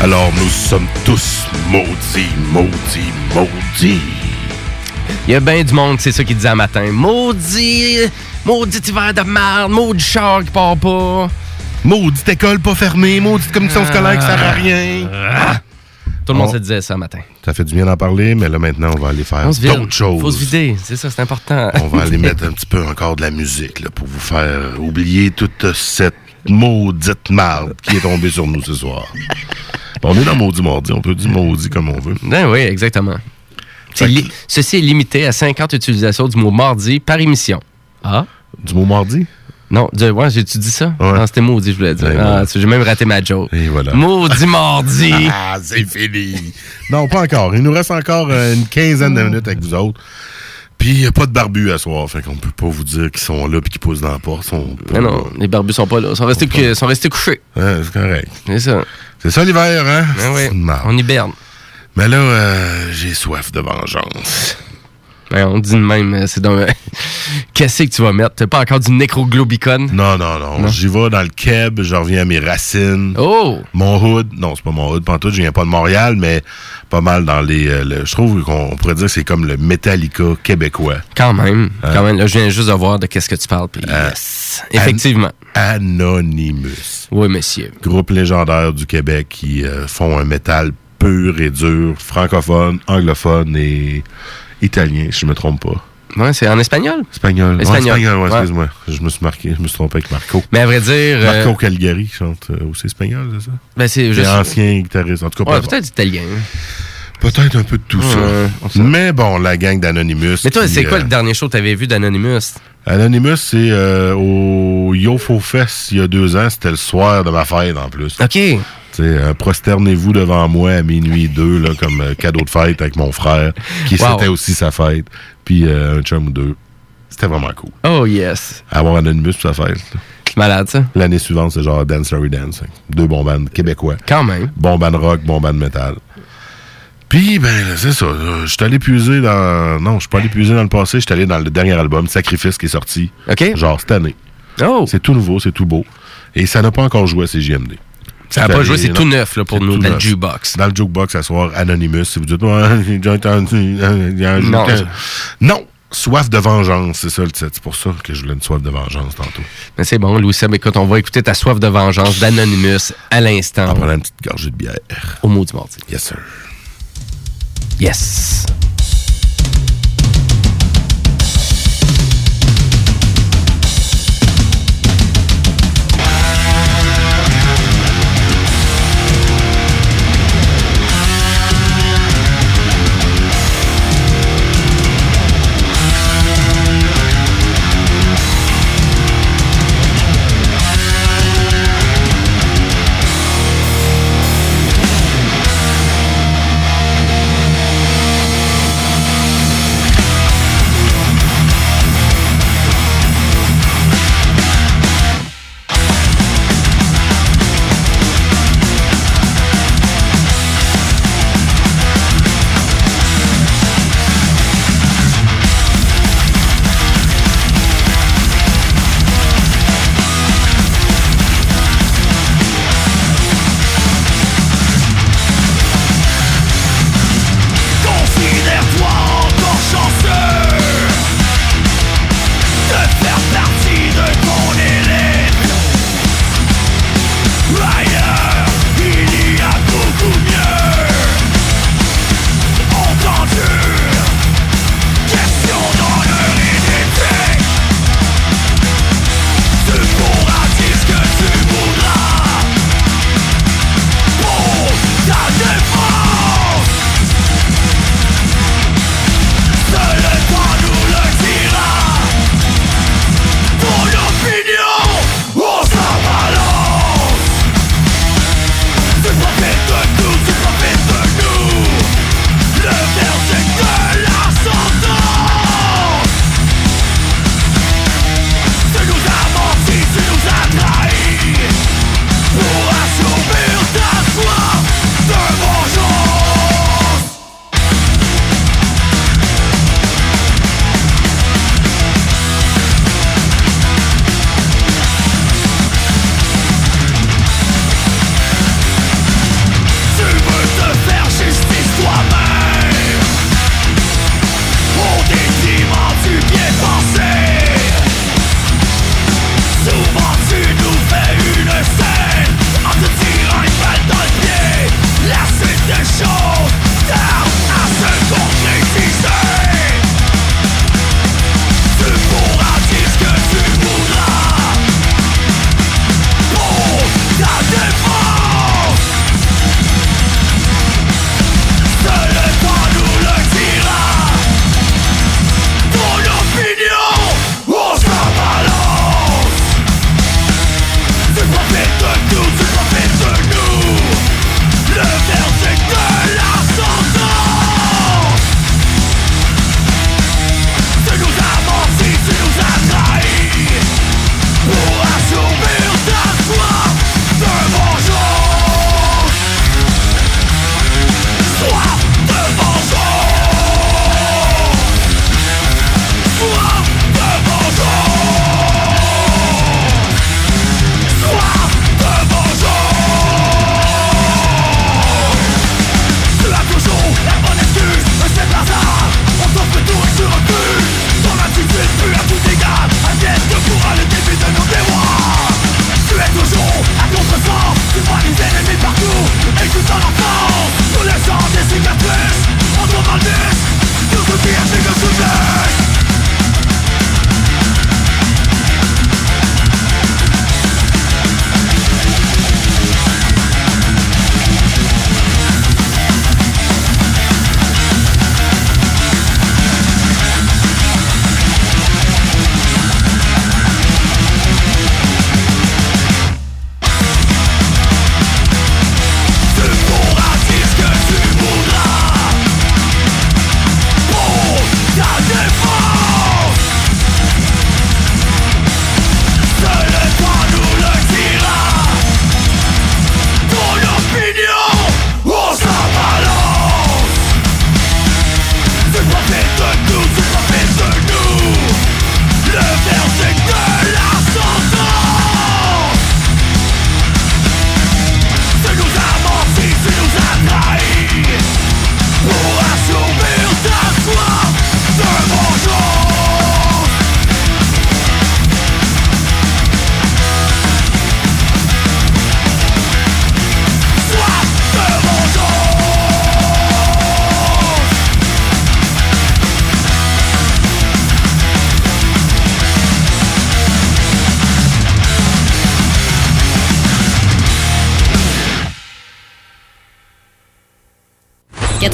Alors, nous sommes tous maudits, maudits, maudits. Il y a bien du monde, c'est ça qu'il disait un matin. Maudit, maudit hiver de merde, maudit char qui part pas. Maudite école pas fermée, maudite commission scolaire qui sert à rien. Ah. Tout le monde On- se disait ça un matin. Ça fait du bien d'en parler, mais là maintenant, on va aller faire d'autres choses. Faut se vider, c'est ça, c'est important. On va aller mettre un petit peu encore de la musique là, pour vous faire oublier toute cette maudite marde qui est tombée sur nous ce soir. on est dans Maudit Mardi, on peut dire maudit comme on veut. Ben oui, exactement. C'est li- Ceci est limité à 50 utilisations du mot mardi par émission. Ah? Du mot mardi? Non, du- ouais, j'ai-tu dit ça? Ouais. Non, c'était maudit, je voulais dire. Ouais, Ah, j'ai même raté ma joke. Et voilà. Maudit mardi! Ah, c'est fini. Non, pas encore. Il nous reste encore euh, une quinzaine de minutes avec vous autres. Puis, il n'y a pas de barbu à soir. Fait qu'on peut pas vous dire qu'ils sont là puis qu'ils poussent dans la porte. Ils Sont pas- Non, non, les barbus sont pas là. Ils sont restés, cou- sont restés couchés. Ouais, c'est correct. C'est ça. C'est ça l'hiver, hein? Ben on hiberne. Mais là, euh, j'ai soif de vengeance. Ouais, on dit de même, euh, c'est dans. Qu'est-ce que tu vas mettre? T'as pas encore du nécroglobicon? Non, non, non. J'y vais dans le keb, je reviens à mes racines. Oh! Mon hood. Non, c'est pas mon hood, pantoute. Je viens pas de Montréal, mais pas mal dans les. euh, le- je trouve qu'on pourrait dire que c'est comme le Metallica québécois. Quand même. Hein? Quand même. Là, je viens juste de voir de qu'est-ce que tu parles. Puis, yes. Effectivement. An- Anonymous. Oui, monsieur. Groupe légendaire du Québec qui euh, font un métal pur et dur, francophone, anglophone et italien, si je me trompe pas. Ouais, c'est en espagnol? Espagnol. Ouais, Espagnol. ouais, excuse-moi. Je me suis marqué, je me suis trompé avec Marco. Mais à vrai dire. Marco euh, Calgary chante euh, aussi espagnol, c'est ça? Ben, c'est juste. ancien guitariste. En tout cas, Ouais, peu peut-être italien. Peut-être un peu de tout ça. Mais bon, la gang d'Anonymous. Mais toi, c'est quoi euh, le dernier show que t'avais vu d'Anonymous? Anonymous, c'est euh, au YoFo Fest il y a deux ans. C'était le soir de ma fête en plus. OK. Euh, prosternez-vous devant moi à minuit deux, là, comme euh, cadeau de fête avec mon frère, qui Wow. c'était aussi sa fête. Puis euh, un chum ou deux. C'était vraiment cool. Oh, yes. Avoir Anonymous pour sa fête. Malade, ça. L'année suivante, c'est genre Dance Story Dance. Deux bons bands québécois. Quand même. Bon band rock, bon band metal. Puis, ben, c'est ça. Je suis allé puiser dans. Non, je suis pas allé puiser dans le passé. Je suis allé dans le dernier album, Sacrifice, qui est sorti. OK. Genre cette année. Oh. C'est tout nouveau, c'est tout beau. Et ça n'a pas encore joué à CGMD. Ça n'a pas joué, c'est tout neuf là, pour nous, tout dans le neuf. jukebox. Dans le jukebox, à soir, Anonymous. Si vous dites, ouais, j'ai déjà entendu. il y a un Non. Non! Soif de vengeance, c'est ça le titre. C'est pour ça que je voulais une soif de vengeance tantôt. Mais c'est bon, Louis Seb, écoute, on va écouter ta soif de vengeance d'Anonymous à l'instant. En prenant une petite gorgée de bière. Au mot du mardi. Yes, sir. Yes.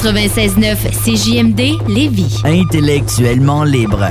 96.9 CJMD Lévis. Intellectuellement libre.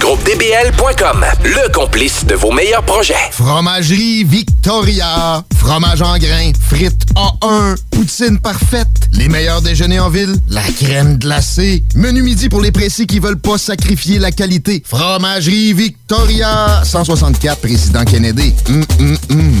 GroupeDBL.com, le complice de vos meilleurs projets. Fromagerie Victoria. Fromage en grains. Frites A1. Poutine parfaite. Les meilleurs déjeuners en ville. La crème glacée. Menu midi pour les précis qui veulent pas sacrifier la qualité. Fromagerie Victoria. 164 Président Kennedy. Hum, hum, hum.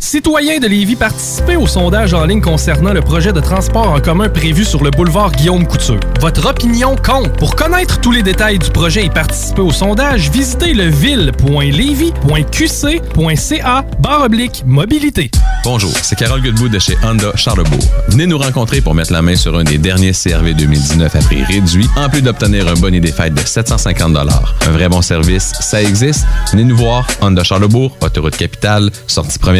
Citoyens de Lévis, participez au sondage en ligne concernant le projet de transport en commun prévu sur le boulevard Guillaume Couture. Votre opinion compte. Pour connaître tous les détails du projet et participer au sondage, visitez le ville.levy.qc.ca barre oblique mobilité. Bonjour, c'est Carole Goodbout de chez Honda Charlebourg. Venez nous rencontrer pour mettre la main sur un des derniers CRV 2019 à prix réduit, en plus d'obtenir un bonnet des fêtes de 750 Un vrai bon service, ça existe. Venez nous voir, Honda Charlebourg, autoroute capitale, sortie première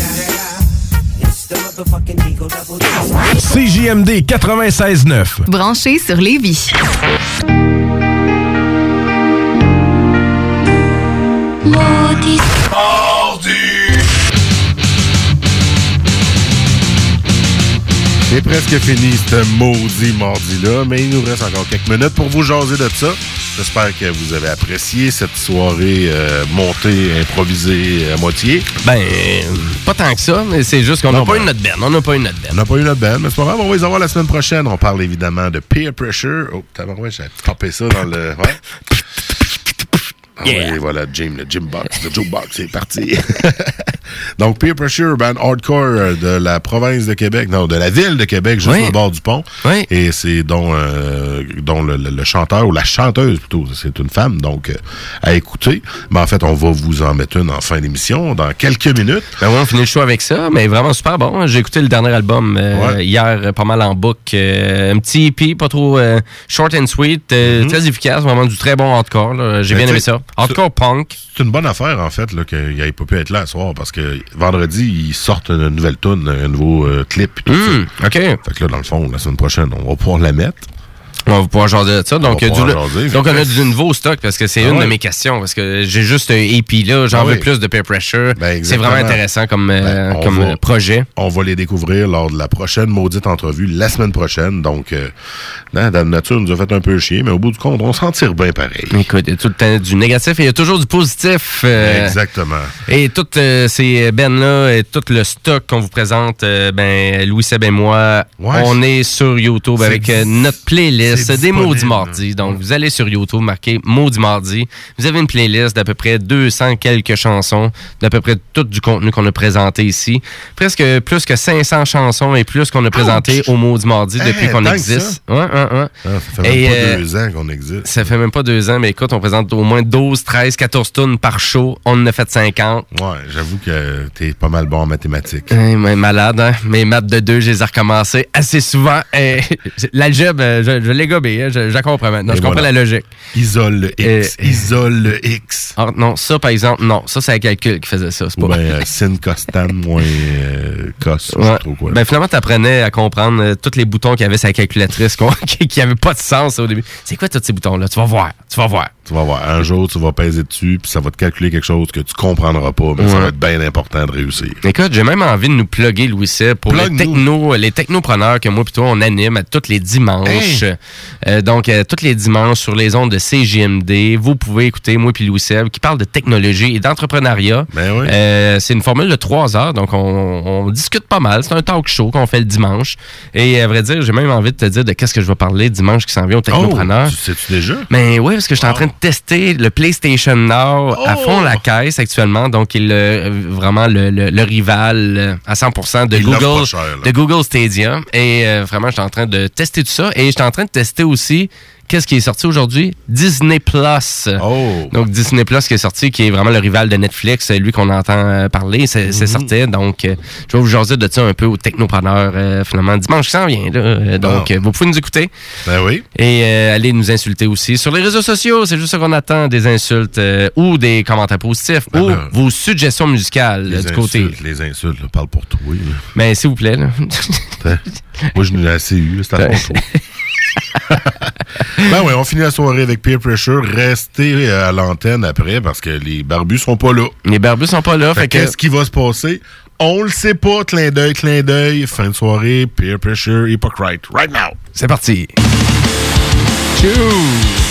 CJMD 96.9. Branché sur Lévis. Maudit. C'est presque fini ce maudit mardi-là, mais il nous reste encore quelques minutes pour vous jaser de ça. J'espère que vous avez apprécié cette soirée euh, montée, improvisée à moitié. Ben, pas tant que ça, mais c'est juste qu'on n'a pas ben- eu notre benne. On n'a pas eu notre benne. On n'a pas eu notre band, mais c'est pas grave, on va les avoir la semaine prochaine. On parle évidemment de peer pressure. Oh, t'as j'ai popé ça dans le. Ouais. Ah Yeah. oui, voilà, Jim, le Jim Box, le Joe Box, c'est parti. Donc, Peer Pressure, band hardcore euh, de la province de Québec, non, de la ville de Québec, juste Oui. au bord du pont. Et c'est dont, euh, dont le, le- le chanteur, ou la chanteuse plutôt, c'est une femme, donc euh, à écouter. Mais en fait, on va vous en mettre une en fin d'émission, dans quelques minutes. Ben oui, on finit le show avec ça, mais vraiment super bon. J'ai écouté le dernier album euh, Ouais. hier, pas mal en boucle. Un petit EP, pas trop short and sweet, euh, très efficace, vraiment du très bon hardcore. J'ai Mm-hmm. Ben, bien aimé ça. Hardcore punk. C'est une bonne affaire, en fait, là, qu'il n'ait pas pu être là ce soir, parce que vendredi, ils sortent une nouvelle tune, un nouveau euh, clip. tout Hmm, ça. OK. Fait que là, dans le fond, la semaine prochaine, on va pouvoir la mettre. On va pouvoir jaser de ça. Donc, On du- jaser. donc on a du nouveau stock parce que c'est Ah une de mes questions. Parce que j'ai juste un EP là, j'en Ah veux oui. plus de peer pressure. c'est exactement. vraiment intéressant comme, euh, Ben, comme va- euh, projet. On va les découvrir lors de la prochaine maudite entrevue, la semaine prochaine. Donc, euh, non, Dame Nature nous a fait un peu chier, mais au bout du compte, on s'en tire bien pareil. Écoute, il y a tout le temps du négatif et il y a toujours du positif. euh, Exactement. Et toutes ces bennes-là et tout le stock qu'on vous présente, ben, Louis Seb et moi, Ouais, on est sur YouTube c'est avec notre playlist c'est des Maudits. Mardis. Donc, vous allez sur YouTube, marquez Maudits Mardi. Vous avez une playlist d'à peu près 200 quelques chansons, d'à peu près tout du contenu qu'on a présenté ici. Presque plus que 500 chansons et plus qu'on a présenté au Maudits Mardi depuis qu'on existe. ça. Ouais, ouais, ouais. Ah, ça fait même Et, pas euh, deux ans qu'on existe. Ça fait même pas deux ans, mais écoute, on présente au moins 12, 13, 14 tonnes par show. On en a fait 50. Ouais, j'avoue que t'es pas mal bon en mathématiques. Hey, mais malade, hein? Mes maths de deux, je les ai recommencées assez souvent. L'algèbre, euh, je, je l'ai gobé, hein? je, comprends maintenant. Et je comprends la logique. Isole le X. Isole le X. Ah, non, ça, par exemple, non. Ça, c'est un calcul qui faisait ça. C'est pas euh, sin costan moins euh, cos, Ouais. trop quoi. Ben, finalement, tu apprenais à comprendre euh, tous les boutons qu'il y avait sur la calculatrice qui n'avaient pas de sens au début. C'est quoi tous ces boutons-là? Tu vas voir. Tu vas voir. Tu vas voir, un jour, tu vas peser dessus, puis ça va te calculer quelque chose que tu comprendras pas, mais ça va être bien important de réussir. Écoute, j'ai même envie de nous plugger, Louis Seb, pour les, techno, les technopreneurs que moi plutôt on anime à tous les dimanches. Hey! Euh, donc, euh, tous les dimanches sur les ondes de CJMD, vous pouvez écouter moi puis Louis Seb qui parle de technologie et d'entrepreneuriat. Ben oui. Euh, c'est une formule de trois heures, donc on, on discute pas mal. C'est un talk show qu'on fait le dimanche. Et à vrai dire, j'ai même envie de te dire de qu'est-ce que je vais parler dimanche qui s'en vient au technopreneur. Oh, tu sais-tu déjà? Mais oui, parce que je suis en train de tester le PlayStation Now à Oh! fond la caisse actuellement. Donc, il est le- vraiment le, le- le rival euh, à 100% de Il Google, cher, de Google Stadia. Et euh, vraiment, je suis en train de tester tout ça. Et je suis en train de tester aussi qu'est-ce qui est sorti aujourd'hui? Disney Plus. Oh. Donc, Disney Plus qui est sorti, qui est vraiment le rival de Netflix, c'est lui qu'on entend euh, parler, c'est Mhm. sorti. Donc, euh, je vais vous jaser de ça un peu au technopreneur, euh, finalement, dimanche qui s'en vient. Là. Donc, Ah. euh, vous pouvez nous écouter. Ben oui. Et allez nous insulter aussi sur les réseaux sociaux. C'est juste ça qu'on attend, des insultes ou des commentaires positifs ou là, vos suggestions musicales Ben Les du côté. les insultes, là, parle pour toi. Mais s'il vous plaît. là. Hein? Moi, je n'ai assez eu, c'est à ton tour. Ben oui, on finit la soirée avec Peer Pressure. Restez euh, à l'antenne après parce que les barbus seront pas là. Les barbus sont pas là. Fait Fait que qu'est-ce qui va se passer? On le sait pas. Clin d'œil, clin d'œil. Fin de soirée, Peer Pressure, Hypocrite. Right now. c'est parti. Tchou!